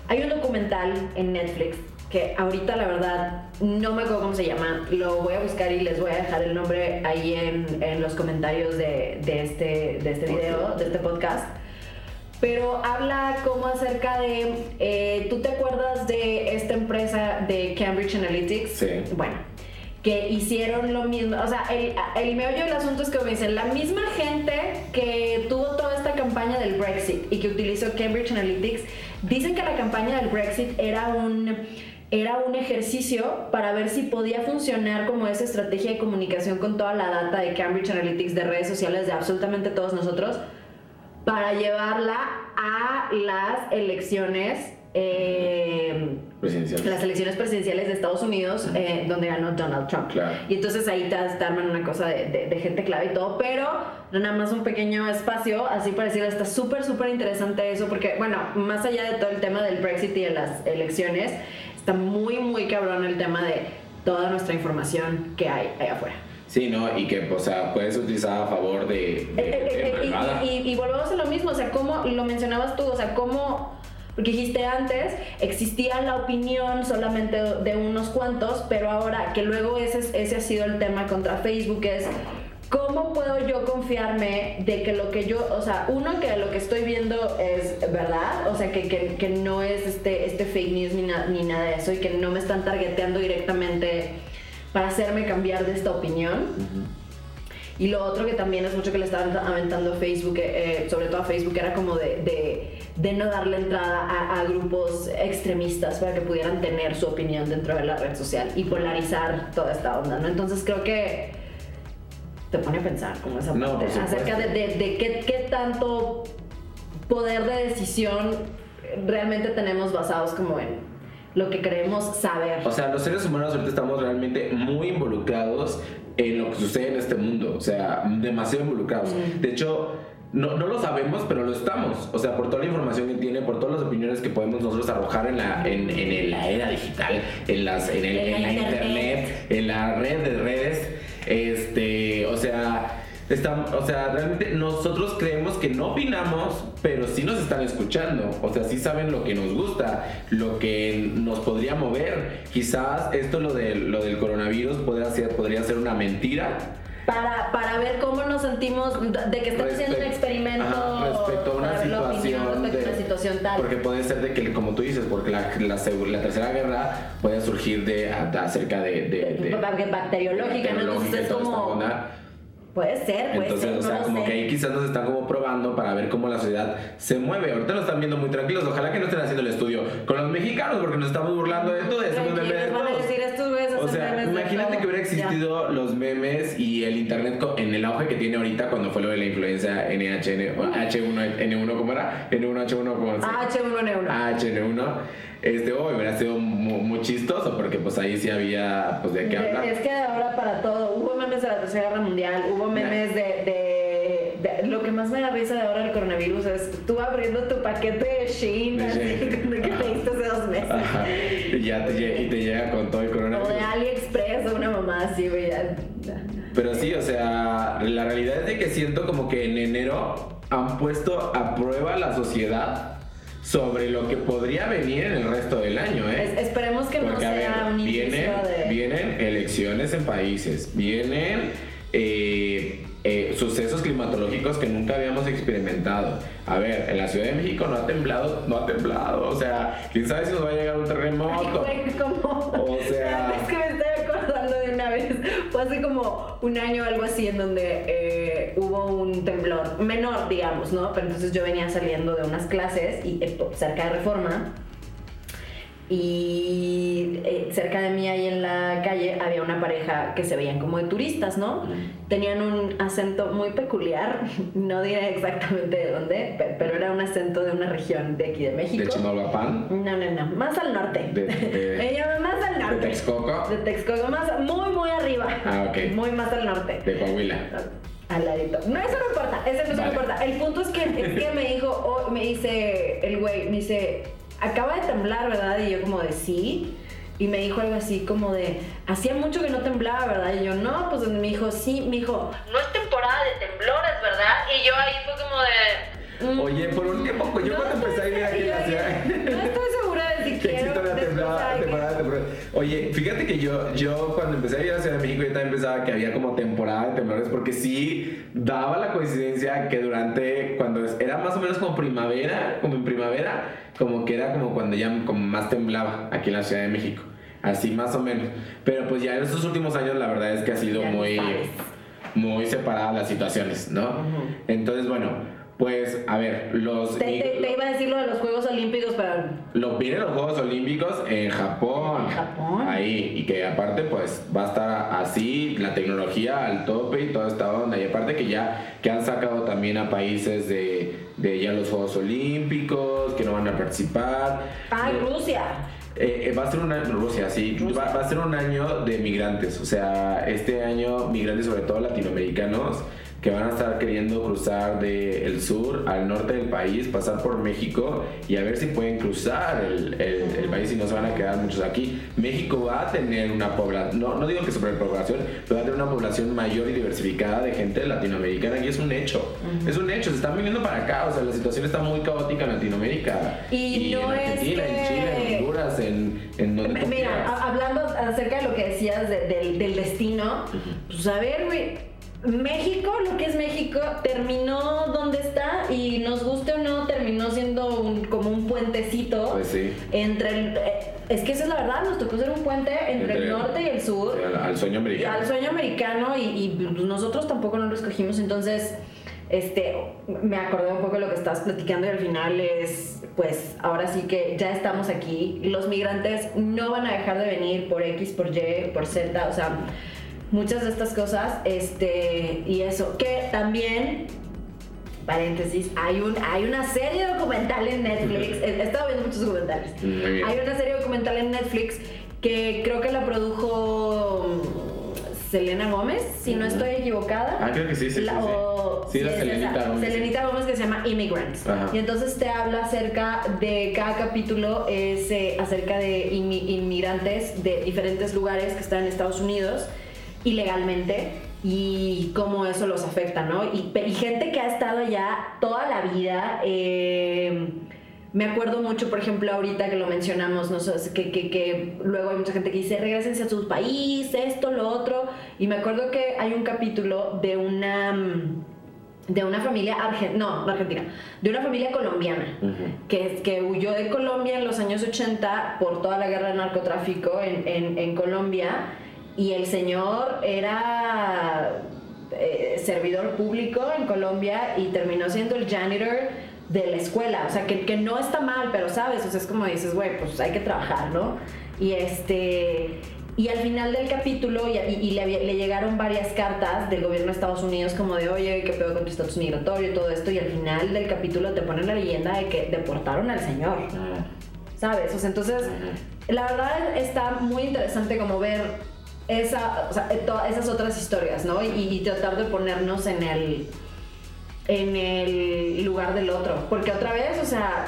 hay un documental en Netflix que ahorita la verdad no me acuerdo cómo se llama. Lo voy a buscar y les voy a dejar el nombre ahí en, en los comentarios de, de este, de este video, de este podcast. Pero habla como acerca de, eh, ¿tú te acuerdas de esta empresa de Cambridge Analytics? Sí. Bueno, que hicieron lo mismo. O sea, el, el meollo del asunto es que me dicen, la misma gente que tuvo toda esta campaña del Brexit y que utilizó Cambridge Analytics, dicen que la campaña del Brexit era un era un ejercicio para ver si podía funcionar como esa estrategia de comunicación con toda la data de Cambridge Analytics de redes sociales de absolutamente todos nosotros para llevarla a las elecciones eh, Presidencial. las elecciones presidenciales de Estados Unidos, eh, donde ganó Donald Trump. Claro. Y entonces ahí te, arman una cosa de, de- de gente clave y todo, pero nada más un pequeño espacio, así para decirlo, está súper, súper interesante eso, porque, bueno, más allá de todo el tema del Brexit y de las elecciones, está muy, muy cabrón el tema de toda nuestra información que hay allá afuera. Sí, ¿no? Y que, o sea, puedes utilizar a favor de... de- Eh, eh, de eh, y- y, volvemos a lo mismo, o sea, como lo mencionabas tú, o sea, cómo, porque dijiste antes, existía la opinión solamente de unos cuantos, pero ahora que luego ese, es- ese ha sido el tema contra Facebook, es cómo puedo yo confiarme de que lo que yo, o sea, uno, que lo que estoy viendo es verdad, o sea, que, que, que no es este, este fake news ni, na- ni nada de eso, y que no me están targeteando directamente para hacerme cambiar de esta opinión. Y lo otro que también es mucho que le estaban aventando a Facebook, eh, sobre todo a Facebook, era como de, de, de no darle entrada a, a grupos extremistas para que pudieran tener su opinión dentro de la red social y polarizar toda esta onda, ¿no? Entonces creo que te pone a pensar como esa No, parte acerca de, de, de qué, qué tanto poder de decisión realmente tenemos basados como en lo que creemos saber. O sea, los seres humanos ahorita estamos realmente muy involucrados en lo que sucede en este mundo. O sea, demasiado involucrados. De hecho, no, no lo sabemos, pero lo estamos. O sea, por toda la información que tiene, por todas las opiniones que podemos nosotros arrojar en la, en, en la era digital, en, las, en, el- En la internet, en la red de redes. Este, o sea. Estamos, o sea, realmente nosotros creemos que no opinamos, pero sí nos están escuchando. O sea, sí saben lo que nos gusta, lo que nos podría mover. Quizás esto lo, de, lo del coronavirus podría ser, podría ser una mentira. para, para ver cómo nos sentimos de que estamos haciendo un experimento ajá, respecto a una situación de- situación tal. Porque puede ser de que, como tú dices, porque la, la, seg- la tercera guerra puede surgir de, acerca de... de, de- Bac- bacteriológica, ¿no? Entonces es como... Puede ser, puede Entonces, ser, o sea, no como sé. que ahí quizás nos están como probando para ver cómo la sociedad se mueve. Ahorita lo están viendo muy tranquilos. Ojalá que no estén haciendo el estudio con los mexicanos porque nos estamos burlando de todo. Hacemos O sea, imagínate todo". que hubiera Ya. existido los memes y el internet en el auge que tiene ahorita cuando fue lo de la influencia NHN, o H1N1, ¿cómo era? N1H1, ¿cómo se Ah, H1N1. HN1. Este, oh, hubiera sido muy, muy chistoso porque pues ahí sí había pues de qué hablar. Es que de ahora para todo, hubo memes de la Tercera Guerra Mundial, hubo memes de, de- Lo que más me da risa de ahora del coronavirus es tú abriendo tu paquete de Shein, así, de que pediste hace dos meses. Ajá. Y ya te, lle- y te llega con todo el O coronavirus. de AliExpress o una mamá así, güey. Pero sí, o sea, la realidad es de que siento como que en enero han puesto a prueba la sociedad sobre lo que podría venir en el resto del año, ¿eh? Es- esperemos que no Porque, a ver, sea un vienen, de. vienen elecciones en países, vienen eh, eh, sucesos climatológicos que nunca habíamos experimentado. A ver, en la Ciudad de México no ha temblado, no ha temblado, o sea, quién sabe si nos va a llegar un Ay, terremoto. güey, como. O sea- Es que me estoy acordando de una vez. Fue hace como un año o algo así en donde eh, hubo un temblor menor, digamos, ¿no? Pero entonces yo venía saliendo de unas clases y eh, cerca de Reforma. Y eh, cerca de mí ahí en la calle había una pareja que se veían como de turistas, ¿no? Tenían un acento muy peculiar, no diré exactamente de dónde, pe- pero era un acento de una región de aquí de México. De Chimalhuacán, No, no, no, más al norte. De- de- Me llama más al de norte. Texcoco, De Texcoco, más, muy, muy arriba. Ah, ok. Muy más al norte. de Coahuila. Al ladito. No, eso no importa, eso no, importa. El punto es que, es que me dijo, oh, me dice el güey, me dice, acaba de temblar, ¿verdad? Y yo como de sí. Y me dijo algo así como de, hacía mucho que no temblaba, ¿verdad? Y yo, no, pues me dijo, sí, me dijo, no es temporada de temblores, ¿verdad? Y yo ahí fue como de... mm, Oye, por un tiempo, pues yo no cuando empecé a vivir aquí la ciudad. No estoy segura de si Temporada, temporada, temporada. Oye, fíjate que yo, yo cuando empecé a vivir a Ciudad de México, yo también pensaba que había como temporada de temblores, porque sí daba la coincidencia que durante, cuando era más o menos como primavera, como en primavera, como que era como cuando ya como más temblaba aquí en la Ciudad de México. Así más o menos. Pero pues ya en estos últimos años la verdad es que ha sido muy, muy separadas las situaciones, ¿no? Entonces, bueno, pues a ver, los... Te, te- te iba a decir lo de los Juegos Olímpicos, pero Lo, vienen los Juegos Olímpicos en Japón. En Japón. Ahí. Y que aparte, pues, va a estar así, la tecnología al tope y toda esta onda. Y aparte que ya que han sacado también a países de, de ya los Juegos Olímpicos, que no van a participar. Ah, Eh, Rusia. eh, eh, va a ser un año, Rusia, sí, Rusia. Va, va a ser un año de migrantes, o sea, este año migrantes sobre todo latinoamericanos que van a estar queriendo cruzar del sur al norte del país, pasar por México y a ver si pueden cruzar el, el, el país y no se van a quedar muchos aquí. México va a tener una población, no, no digo que sobrepoblación, pero va a tener una población mayor y diversificada de gente latinoamericana y es un hecho. Es un hecho, se están viniendo para acá, o sea, la situación está muy caótica en Latinoamérica. Y no en es Argentina, en que- Chile, en Honduras, en, en donde Mira, hablando acerca de lo que decías de- del, del destino, pues a ver, güey. México, lo que es México, terminó donde está y nos guste o no, terminó siendo un- como un puentecito Pues sí. entre el. eh, es que esa es la verdad, nos tocó ser un puente entre, Entre- el norte y el sur. Al, al sueño americano. al sueño americano y, y, pues, nosotros tampoco no lo escogimos, entonces este me acordé un poco de lo que estabas platicando y al final es pues ahora sí que ya estamos aquí, los migrantes no van a dejar de venir por X, por Y, por Z, o sea, muchas de estas cosas, este y eso, que también paréntesis, hay un hay una serie documental en Netflix, he estado viendo muchos documentales. Hay una serie documental en Netflix que creo que la produjo mm, Selena Gómez, si no estoy equivocada. Ah, creo que sí, sí, La- sí, sí. o- Sí, la es Selenita esa, Gómez. Selenita Gómez que se llama Immigrants. Ajá. Y entonces te habla acerca de cada capítulo, es eh, acerca de inmi- inmigrantes de diferentes lugares que están en Estados Unidos ilegalmente y cómo eso los afecta, ¿no? Y, gente que ha estado allá toda la vida. eh, me acuerdo mucho, por ejemplo, ahorita que lo mencionamos, ¿no? que, que, que luego hay mucha gente que dice, regresense a su país, esto, lo otro. Y me acuerdo que hay un capítulo de una, mm, de una familia argentina, no, argentina, de una familia colombiana que, que huyó de Colombia en los años 80 por toda la guerra del narcotráfico en, en- en Colombia y el señor era eh, servidor público en Colombia y terminó siendo el janitor de la escuela, o sea, que, que no está mal, pero sabes, o sea, es como dices, güey, pues hay que trabajar, ¿no? Y este... Y al final del capítulo, y, y- y le, le llegaron varias cartas del gobierno de Estados Unidos como de, oye, ¿qué pedo con tu estatus migratorio y todo esto? Y al final del capítulo te ponen la leyenda de que deportaron al señor, ¿sabes? O sea, entonces, la verdad está muy interesante como ver esa, o sea, eh, todas esas otras historias, ¿no? Y, y tratar de ponernos en el, en el lugar del otro. Porque otra vez, o sea,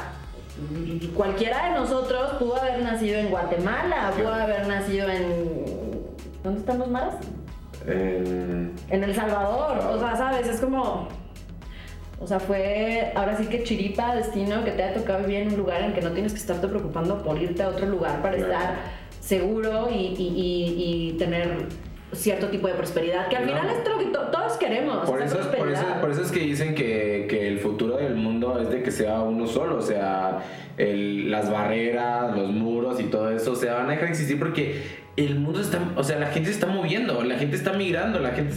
cualquiera de nosotros pudo haber nacido en Guatemala, pudo haber nacido en... ¿Dónde están los maras? en- En El Salvador. O sea, ¿sabes? Es como... O sea, fue ahora sí que chiripa, destino, que te ha tocado vivir en un lugar en que no tienes que estarte preocupando por irte a otro lugar para estar seguro y, y- y- y tener cierto tipo de prosperidad, que al No. final es lo que to- todos queremos. Por eso, es- por, eso, por eso es que dicen que, que el futuro del mundo es de que sea uno solo, o sea, el- las barreras, los muros y todo eso, o sea, van a dejar de existir porque el mundo está, o sea, la gente se está moviendo, la gente está migrando, la gente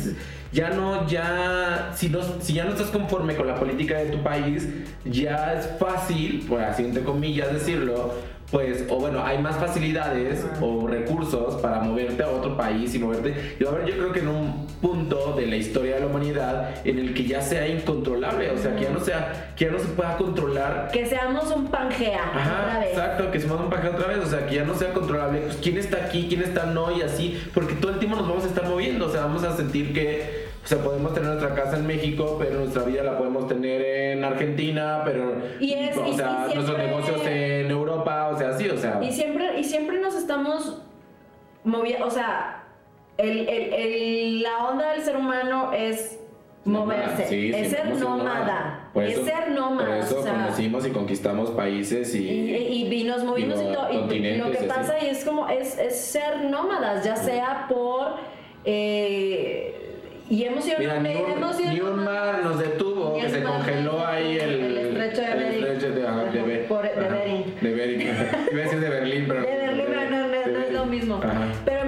ya no, ya, si, no, si ya no estás conforme con la política de tu país, ya es fácil, por así entre comillas decirlo, pues, o bueno, hay más facilidades o recursos para moverte a otro país y moverte. Y va a haber, yo creo que en un punto de la historia de la humanidad en el que ya sea incontrolable, o sea, que ya no sea, que ya no se pueda controlar. Que seamos un pangea otra Ajá, vez. exacto, que se mueva un paquete otra vez, o sea, que ya no sea controlable, pues quién está aquí, quién está no y así, porque todo el tiempo nos vamos a estar moviendo, o sea, vamos a sentir que, o sea, podemos tener nuestra casa en México, pero nuestra vida la podemos tener en Argentina, pero, Y es- o y- y sea, nuestros negocios en Europa, o sea, sí, o sea. Y siempre, y siempre nos estamos moviendo, o sea, el, el- el- la onda del ser humano es moverse, Sí, es ser nómada, es eso- ser nómada. Por eso o sea, conocimos y conquistamos países y... y, y- y nos movimos y, todo. Y lo que pasa es como, es, es ser nómadas, ya sea por... eh, y hemos ido, Mira, ni un, hemos ido ni un mar nos detuvo, que se congeló ahí el... el estrecho de el Bering. estrecho de, ajá, de, Be- Por- de ajá, Bering. De Bering. Iba a decir de Berlín, pero... De Berlín, pero no, no, es lo mismo. Ajá. Pero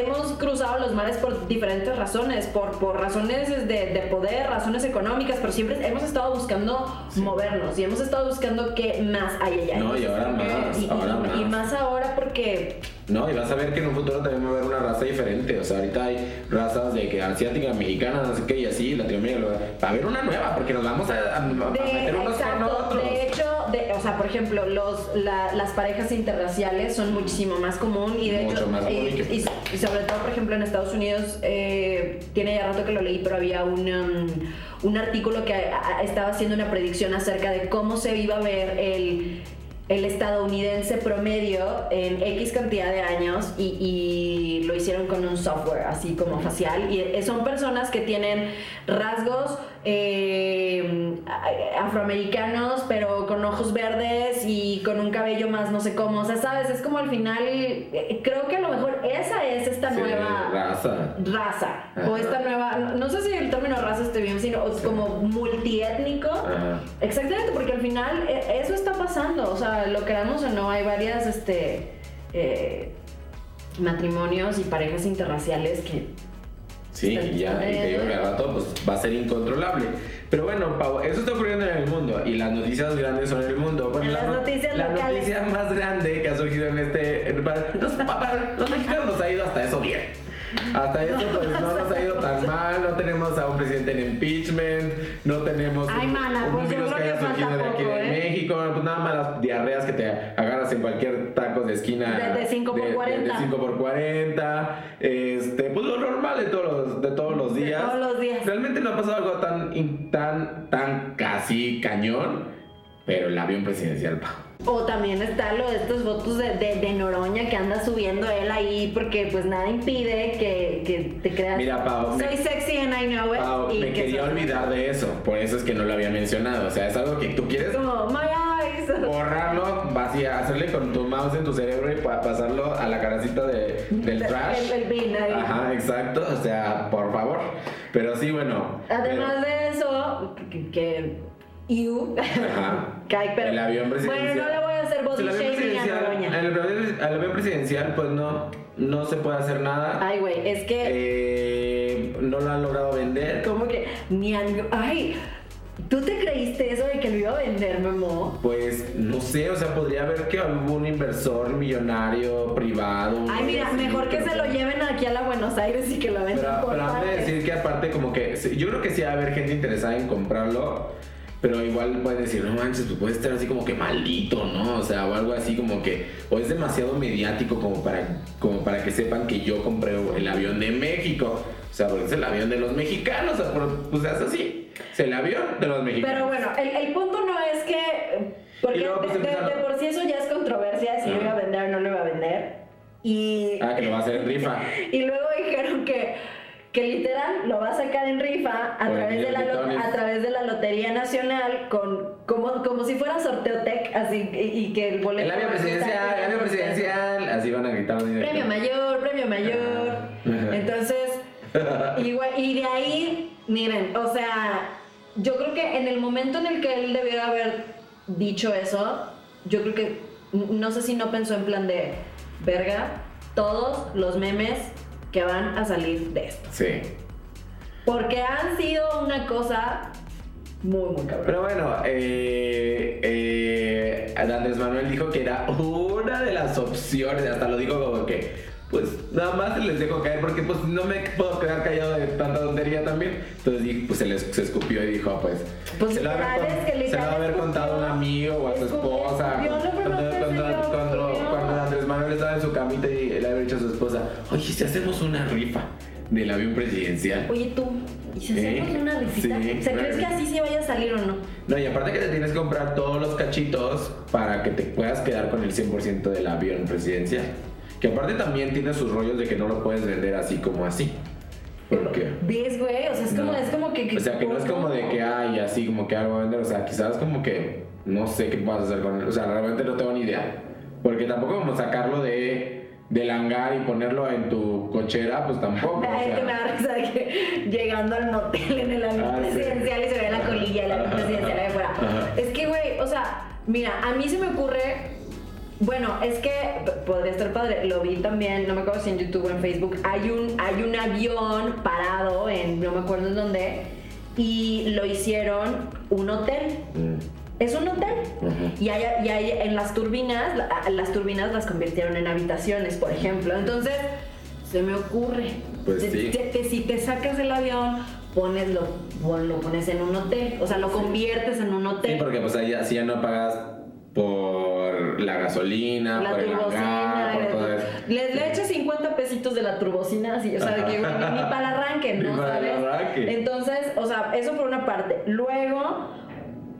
hemos cruzado los mares por diferentes razones, por, por razones de, de poder, razones económicas, pero siempre hemos estado buscando movernos y hemos estado buscando qué más hay allá. No, y ahora más, Y, ahora y- y más. más ahora porque No, y vas a ver que en un futuro también va a haber una raza diferente. O sea, ahorita hay razas de que asiática, mexicana, no sé qué, y así, Latinoamérica. Va a haber una nueva, porque nos vamos a, a- a meter unos sea, por ejemplo, los, la- las parejas interraciales son muchísimo más común y de Mucho hecho, más y, y- y sobre todo, por ejemplo, en Estados Unidos, eh, tiene ya rato que lo leí, pero había un, um, un artículo que a- a- estaba haciendo una predicción acerca de cómo se iba a ver el, el estadounidense promedio en X cantidad de años y, y lo hicieron con un software así como facial. Y eh, son personas que tienen rasgos eh, afroamericanos pero con ojos verdes y con un cabello más no sé cómo, o sea, sabes, es como al final eh, creo que a lo mejor esa es esta Sí, nueva raza. raza. O esta nueva, no, sé si el término raza esté bien, sino como multiétnico. Ajá. Exactamente, porque al final eh, eso está pasando, o sea, lo creamos o no, hay varias este, eh, matrimonios y parejas interraciales que... Sí, y ya, y te digo que al rato pues, va a ser incontrolable. Pero bueno, Pau, eso está ocurriendo en el mundo y las noticias grandes son en el mundo. Bueno, En la, las no- noticias la noticia más grande que ha surgido en este. para, los, para los mexicanos nos ha ido hasta eso bien. Hasta eso pues no nos ha ido tan mal, no tenemos a un presidente en impeachment, no tenemos Ay, un, pues virus creo que haya surgido de aquí de ¿eh? México, pues nada más las diarreas que te agarras en cualquier taco de esquina. De- de cinco por de- de- 40. De 5 por 40, este, pues lo normal de todos los, de todos los días. todos los días. Realmente no ha pasado algo tan, tan, tan casi cañón, pero el avión presidencial, pa. O también está lo de estos votos de, de, de Noroña que anda subiendo él ahí porque pues nada impide que, que te creas... Mira, Pau, Soy me- sexy and I know it. Pau, y me que quería olvidar de eso, por eso es que no lo había mencionado. O sea, es algo que tú quieres Como, my eyes. borrarlo, vas a hacerle con tu mouse en tu cerebro y pa- pasarlo a la caracita de, del trash. El, el bin ahí. Ajá, exacto, o sea, por favor. Pero sí, bueno. Además de eso, que, que you, Ajá. pero El avión presidencial. Bueno, no le voy a hacer body el avión shaming a presidencial, Noroña. el avión, el avión presidencial, pues no, no se puede hacer nada. Ay, güey, es que Eh, no lo han logrado vender. como que ni a- ay, ¿tú te creíste eso de que lo iba a vender, Memo? Pues no sé, o sea, podría haber que algún inversor millonario privado. Ay, mira, así, mejor que se lo lleven aquí a la Buenos Aires y que lo vendan Pero, por pero partes. decir que aparte como que yo creo que sí va a haber gente interesada en comprarlo, pero igual pueden decir, no manches, pues puede estar así como que maldito, ¿no? O sea, o algo así como que, o es demasiado mediático como para, como para que sepan que yo compré el avión de México. O sea, porque es el avión de los mexicanos, o sea, pues es así. Es el avión de los mexicanos. Pero bueno, el, el punto no es que. Porque luego, pues, de, de- empezaron- de por sí eso ya es controversia, si lo iba a vender o no lo iba a vender. Y, Ah, que lo va a hacer en rifa. y luego dijeron que, que literal lo va a sacar en rifa a través, de la, a través de la Lotería Nacional, con como, como si fuera sorteotec, así, y, y que el boleto. El avión presidencial, el avión presidencial. Así van a gritar. Premio mayor, premio mayor. Ajá. Entonces, y, güey, y de ahí, miren, o sea, yo creo que en el momento en el que él debiera haber dicho eso, yo creo que, no sé si no pensó en plan de, verga, todos los memes que van a salir de esto. Sí. Porque han sido una cosa muy, muy cabrón. Pero bueno, eh, eh, Andrés Manuel dijo que era una de las opciones, hasta lo dijo como que, pues nada más les dejo caer porque pues no me puedo quedar callado de tanta tontería también. Entonces pues se, les, se escupió y dijo, pues, Pues se lo va a haber, se contado a un amigo o a su escupió. esposa. Yo no Cuando, pregunté, estaba en su camita y le había dicho a su esposa, oye, si hacemos una rifa del avión presidencial. Oye tú, ¿y si hacemos una risita? sí, o sea, ¿crees que así sí vaya a salir o no? No, y aparte que te tienes que comprar todos los cachitos para que te puedas quedar con el 100% del avión presidencial. Que aparte también tiene sus rollos de que no lo puedes vender así como así. Porque... ¿Ves, güey? O sea, es como, No. es como que... O sea, que no es como de que hay así como que algo a vender. O sea, quizás como que no sé qué vas a hacer con él. O sea, realmente no tengo ni idea. Porque tampoco como sacarlo de, del hangar y ponerlo en tu cochera, pues tampoco. o Ay, sea. que me da risa de que llegando al motel en el avión Ah, sí. presidencial y se ve la colilla del avión presidencial ahí afuera. Ajá. Es que, güey, o sea, mira, a mí se me ocurre. Bueno, es que podría estar padre. Lo vi también, no me acuerdo si en YouTube o en Facebook. Hay un, hay un avión parado en no me acuerdo en dónde. Y lo hicieron un hotel. Mm. Es un hotel. Ujú. Y, hay, y hay en las turbinas, la- las turbinas las convirtieron en habitaciones, por ejemplo. Entonces, se me ocurre. Pues Te- sí. te- te- si te sacas el avión, pones lo, lo pones en un hotel. O sea, lo conviertes en un Sí, hotel. porque pues ahí así ya no pagas por la gasolina, La por el hangar, por todo eso. Le, le echa 50 pesitos de la turbocina, así, o sea, de que güey, ni, ni para el arranque, Ni ¿no? para el ¿Sabes? arranque. Entonces, o sea, eso por una parte. Luego,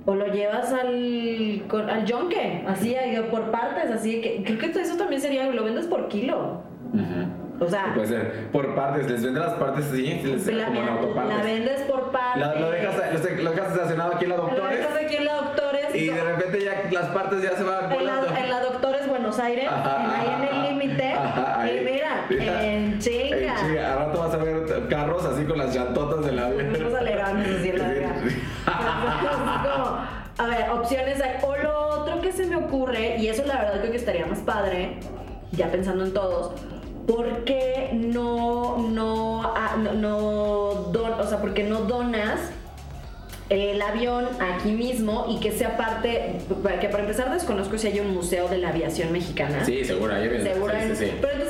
o lo llevas al, al yonke, así, por partes, así, que creo que eso también sería, lo vendes por kilo. O sea, Puede ser por partes, les venden las partes así, les la, como en la- autopartes. la vendes por partes. La- lo, dejas, lo, lo dejas estacionado aquí en la Lo Doctores dejas aquí en la Doctores. y de repente ya las partes ya se van En la, volando. en la Doctores Buenos Aires, Ajá, en- ahí en el límite. Y mira, Mira, en chinga. En chinga. Al rato vas a ver carros así con las llantotas. Unos así en la A ver, opciones hay. O lo otro que se me ocurre, y eso la verdad creo que estaría más padre, ya pensando en todos, ¿por qué no, no, ah, no, no don- o sea, por qué no donas el avión aquí mismo y que sea parte, que para empezar desconozco si hay un museo de la aviación mexicana. Sí, seguro, viene. Seguro sí, sí, sí. Pero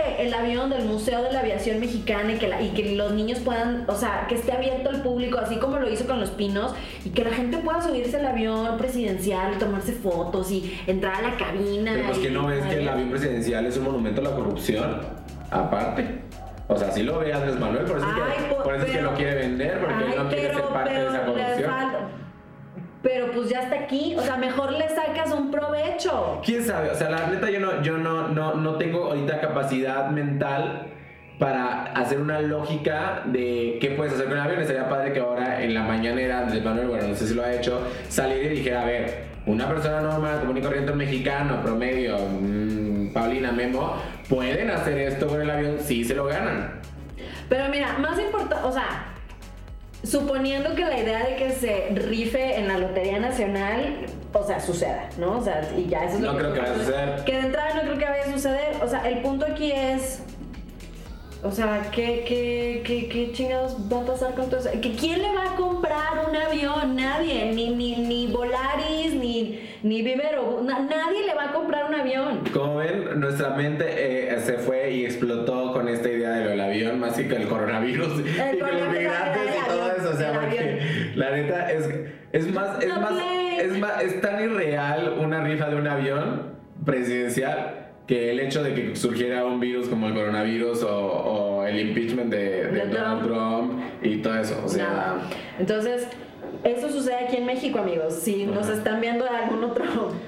el avión del Museo de la Aviación Mexicana y que, la- y que los niños puedan, o sea, que esté abierto al público, así como lo hizo con los pinos, y que la gente pueda subirse al avión presidencial, tomarse fotos y entrar a la cabina. Pero pues y- que no ves que el avión presidencial es un monumento a la corrupción, aparte. O sea, sí lo ve Andrés Manuel, por eso, es, que, po- por eso es que pero- lo quiere vender, porque él Ay, no quiere ser parte de esa corrupción. Pero pues ya está aquí, o sea, mejor le sacas un provecho. ¿Quién sabe? O sea, la neta yo no, yo no, no, no tengo ahorita capacidad mental para hacer una lógica de qué puedes hacer con el avión. Estaría padre que ahora en la mañanera Andrés Manuel, bueno, no sé si lo ha hecho, saliera y dijera, a ver, una persona normal, común y corriente un mexicano, promedio, mm, Paulina, Memo, pueden hacer esto con el avión si se lo ganan. Pero mira, más importante, o sea, suponiendo que la idea de que se rife en la Lotería Nacional, o sea, suceda, ¿no? O sea, y ya eso es lo No creo que vaya a suceder. Que de entrada no creo que vaya a suceder. O sea, el punto aquí es. O sea, ¿qué, qué, qué, qué chingados va a pasar con todo eso? ¿Que ¿Quién le va a comprar un avión? Nadie. Ni, ni, ni Volaris, ni, ni Vivero. Na- nadie le va a comprar un avión. Como ven, nuestra mente eh, se fue y explotó con esta idea de lo del avión, más que el coronavirus y que los coronavirus, migrantes el y todo avión, eso. O sea, el porque avión. La neta es, es más, es más, es más, es tan irreal una rifa de un avión presidencial que el hecho de que surgiera un virus como el coronavirus o, o el impeachment de, Donald Trump y todo eso. O sea, Nada. Entonces, eso sucede aquí en México, amigos. Si nos están viendo de algún otro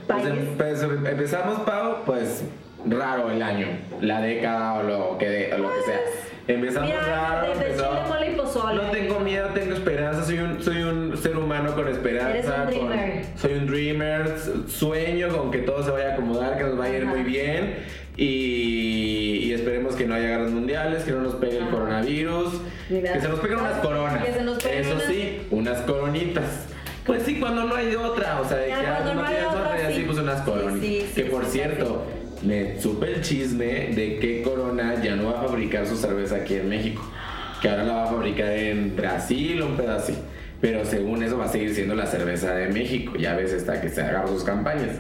Pues, país. em- pues, empezamos, Pau, pues raro el año, la década o lo que, de- o lo que sea. Empezamos Mira, raro, de- de empezó- chile, mole y pozole. No tengo miedo, tengo esperanza, soy un, soy un ser humano con esperanza. Eres un con- dreamer. soy un dreamer, sueño con que todo se vaya a acomodar, que nos vaya a ir Ajá. muy bien. Y, y esperemos que no haya guerras mundiales, que no nos pegue el coronavirus, Mira. que se nos peguen unas coronas. Que se nos peguen Eso unas- sí, unas coronitas. Pues sí, cuando no hay otra, o sea, de que ah, cuando no no tienes otra, otra, y así sí. pues unas sí, sí, que por cierto, me supe el chisme de que Corona ya no va a fabricar su cerveza aquí en México. Que ahora la va a fabricar en Brasil o un pedacito. Pero según eso va a seguir siendo la cerveza de México. Ya ves esta que se agarra sus campañas.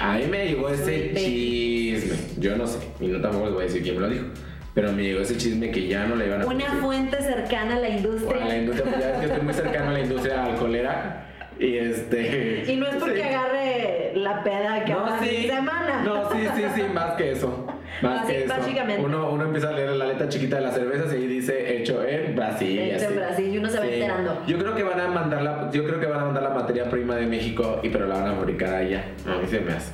A mí me llegó ese chisme. Yo no sé. Y no tampoco les voy a decir quién me lo dijo. Pero me llegó ese chisme que ya no le iban a Una producir. fuente cercana a la industria. Bueno, la industria, ya ves que estoy muy cercano a la industria alcoholera. Y este. Y no es porque sí. agarre la peda que No, sí. semana. No, sí, sí, sí, más que eso. Más que eso. básicamente. Uno, uno empieza a leer la letra chiquita de las cervezas y ahí dice hecho en Brasil. Hecho en. Brasil, y uno se va enterando. Yo creo que van a mandar la, yo creo que van a mandar la materia prima de México y pero la van a fabricar allá. A mí se me hace.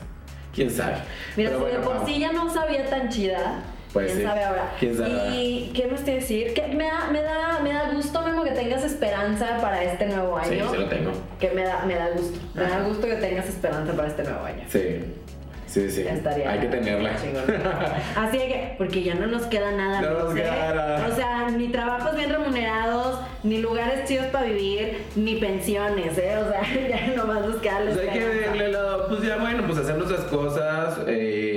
¿Quién sabe? Mira, Pero si de por vamos. sí ya no sabía tan chida. Pues ¿Quién sí. sabe ahora? ¿Quién sabe ahora? Y qué más te decir? Que me da, me da, me da gusto, Memo, que tengas esperanza para este nuevo Sí, año. sí lo tengo. Que me da, me da gusto. Me da gusto que tengas esperanza para este nuevo año. Sí. Sí, sí. Estaría Hay que tenerla. Así que, porque ya no nos queda nada. No nos ¿eh? queda nada. O sea, ni trabajos bien remunerados, ni lugares chidos para vivir, ni pensiones, ¿eh? O sea, ya nomás nos queda la Pues hay que verle pues ya bueno, pues hacer nuestras cosas, eh,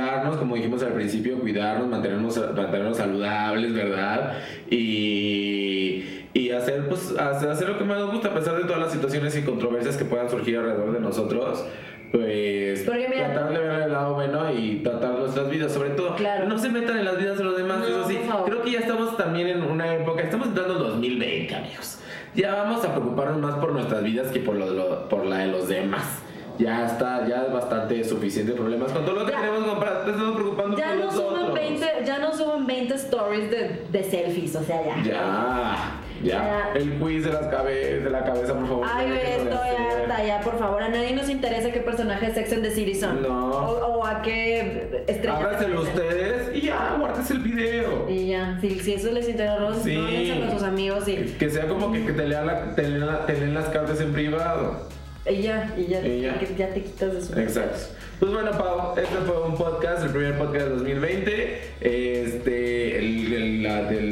cuidarnos, como dijimos al principio, cuidarnos, mantenernos, mantenernos saludables, ¿verdad? Y, y hacer, pues, hacer, hacer lo que más nos gusta, a pesar de todas las situaciones y controversias que puedan surgir alrededor de nosotros. Pues tratar de ver el lado bueno y tratar nuestras vidas, sobre todo. Claro. No se metan en las vidas de los demás, No, eso sí. Creo que ya estamos también en una época, estamos entrando en 2020, amigos. Ya vamos a preocuparnos más por nuestras vidas que por, lo- lo- por la de los demás. Ya está, ya es bastante suficiente problemas con todo lo que Ya. tenemos comprado. Te estamos preocupando Ya por no suben nosotros. 20, ya no suben 20 stories de, de selfies, o sea, ya. Ya, ya. Ya. El quiz de, las cabe- de la cabeza, por favor. Ay, estoy harta ya, por favor. A nadie nos interesa qué personaje de Sex and the City son. No. O, o a qué estrella. Ábranse ustedes y ya, guárdense el video. Y ya, si, si eso les interesa, Sí. con sus amigos y, Que sea como que, que te, lean la- te lean la- te leen las cartas en privado. Y ya, y ya, Y ya. que ya te quitas de su. Exacto. Pues bueno, Pau, este fue un podcast, el primer podcast de 2020. Este, el- el-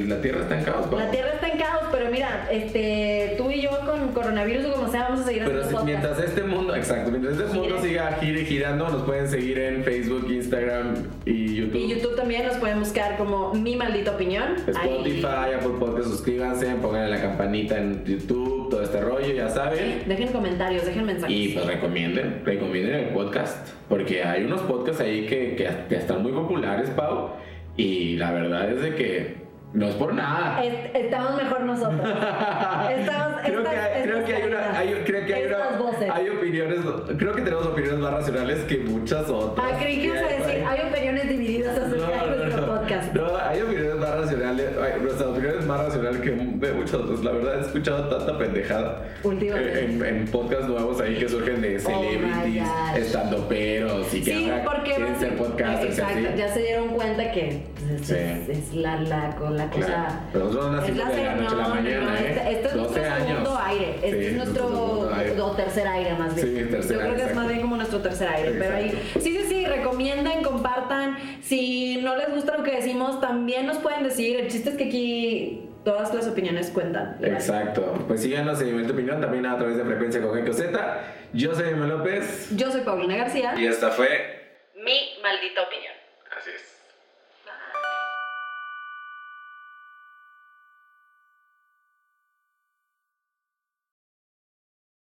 la, Tierra está en caos, Pau. La Tierra está en caos, pero mira, este, tú y yo con coronavirus o como sea, vamos a seguir Pero haciendo si- podcast. mientras este mundo, exacto, mientras este mundo siga gire, girando, nos pueden seguir en Facebook, Instagram y YouTube. Y YouTube también nos pueden buscar como Mi Maldita Opinión. Spotify, Ahí. Apple Podcast, suscríbanse, pongan la campanita en YouTube, este rollo, ya saben. Dejen comentarios, dejen mensajes. Y pues recomienden, recomienden el podcast, porque hay unos podcasts ahí que, que, que están muy populares, Pau, y la verdad es de que no es por nada. Est- estamos mejor nosotros. Estamos, creo, estas- que hay, creo que hay una, hay, creo que hay, una- voces. hay opiniones, creo que tenemos opiniones más racionales que muchas otras. Ah, creí que ibas a hay- decir, hay opiniones divididas acerca de nuestro podcast. No, hay opiniones racionales, hay- nuestras opiniones más racionales que de muchos otros. La verdad, he escuchado tanta pendejada Últimamente. en, en podcasts nuevos ahí que surgen de Oh celebrities, gosh. estandoperos y que Sí, ahora porque quieren ser podcasters exacto, así. ya se dieron cuenta que pues, es, Sí. es- es la, la, con la cosa. Claro. Pero nosotros nacimos de la noche a la mañana, no, ¿eh? este, este es nuestro 12 años. segundo aire. Este Sí, es nuestro segundo aire. tercer aire más bien. Sí, tercer Yo creo aire, que es más exacto. bien como nuestro tercer aire. Pero ahí, Exacto. sí, sí, sí, recomienden, compartan. Si no les gusta lo que decimos, también nos pueden decir. El chiste es que aquí todas las opiniones cuentan. Exacto. Pues síganos en Nivel tu Opinión también a través de Frecuencia con Z. Yo soy Emma López. Yo soy Paulina García. Y esta fue. Mi maldita opinión.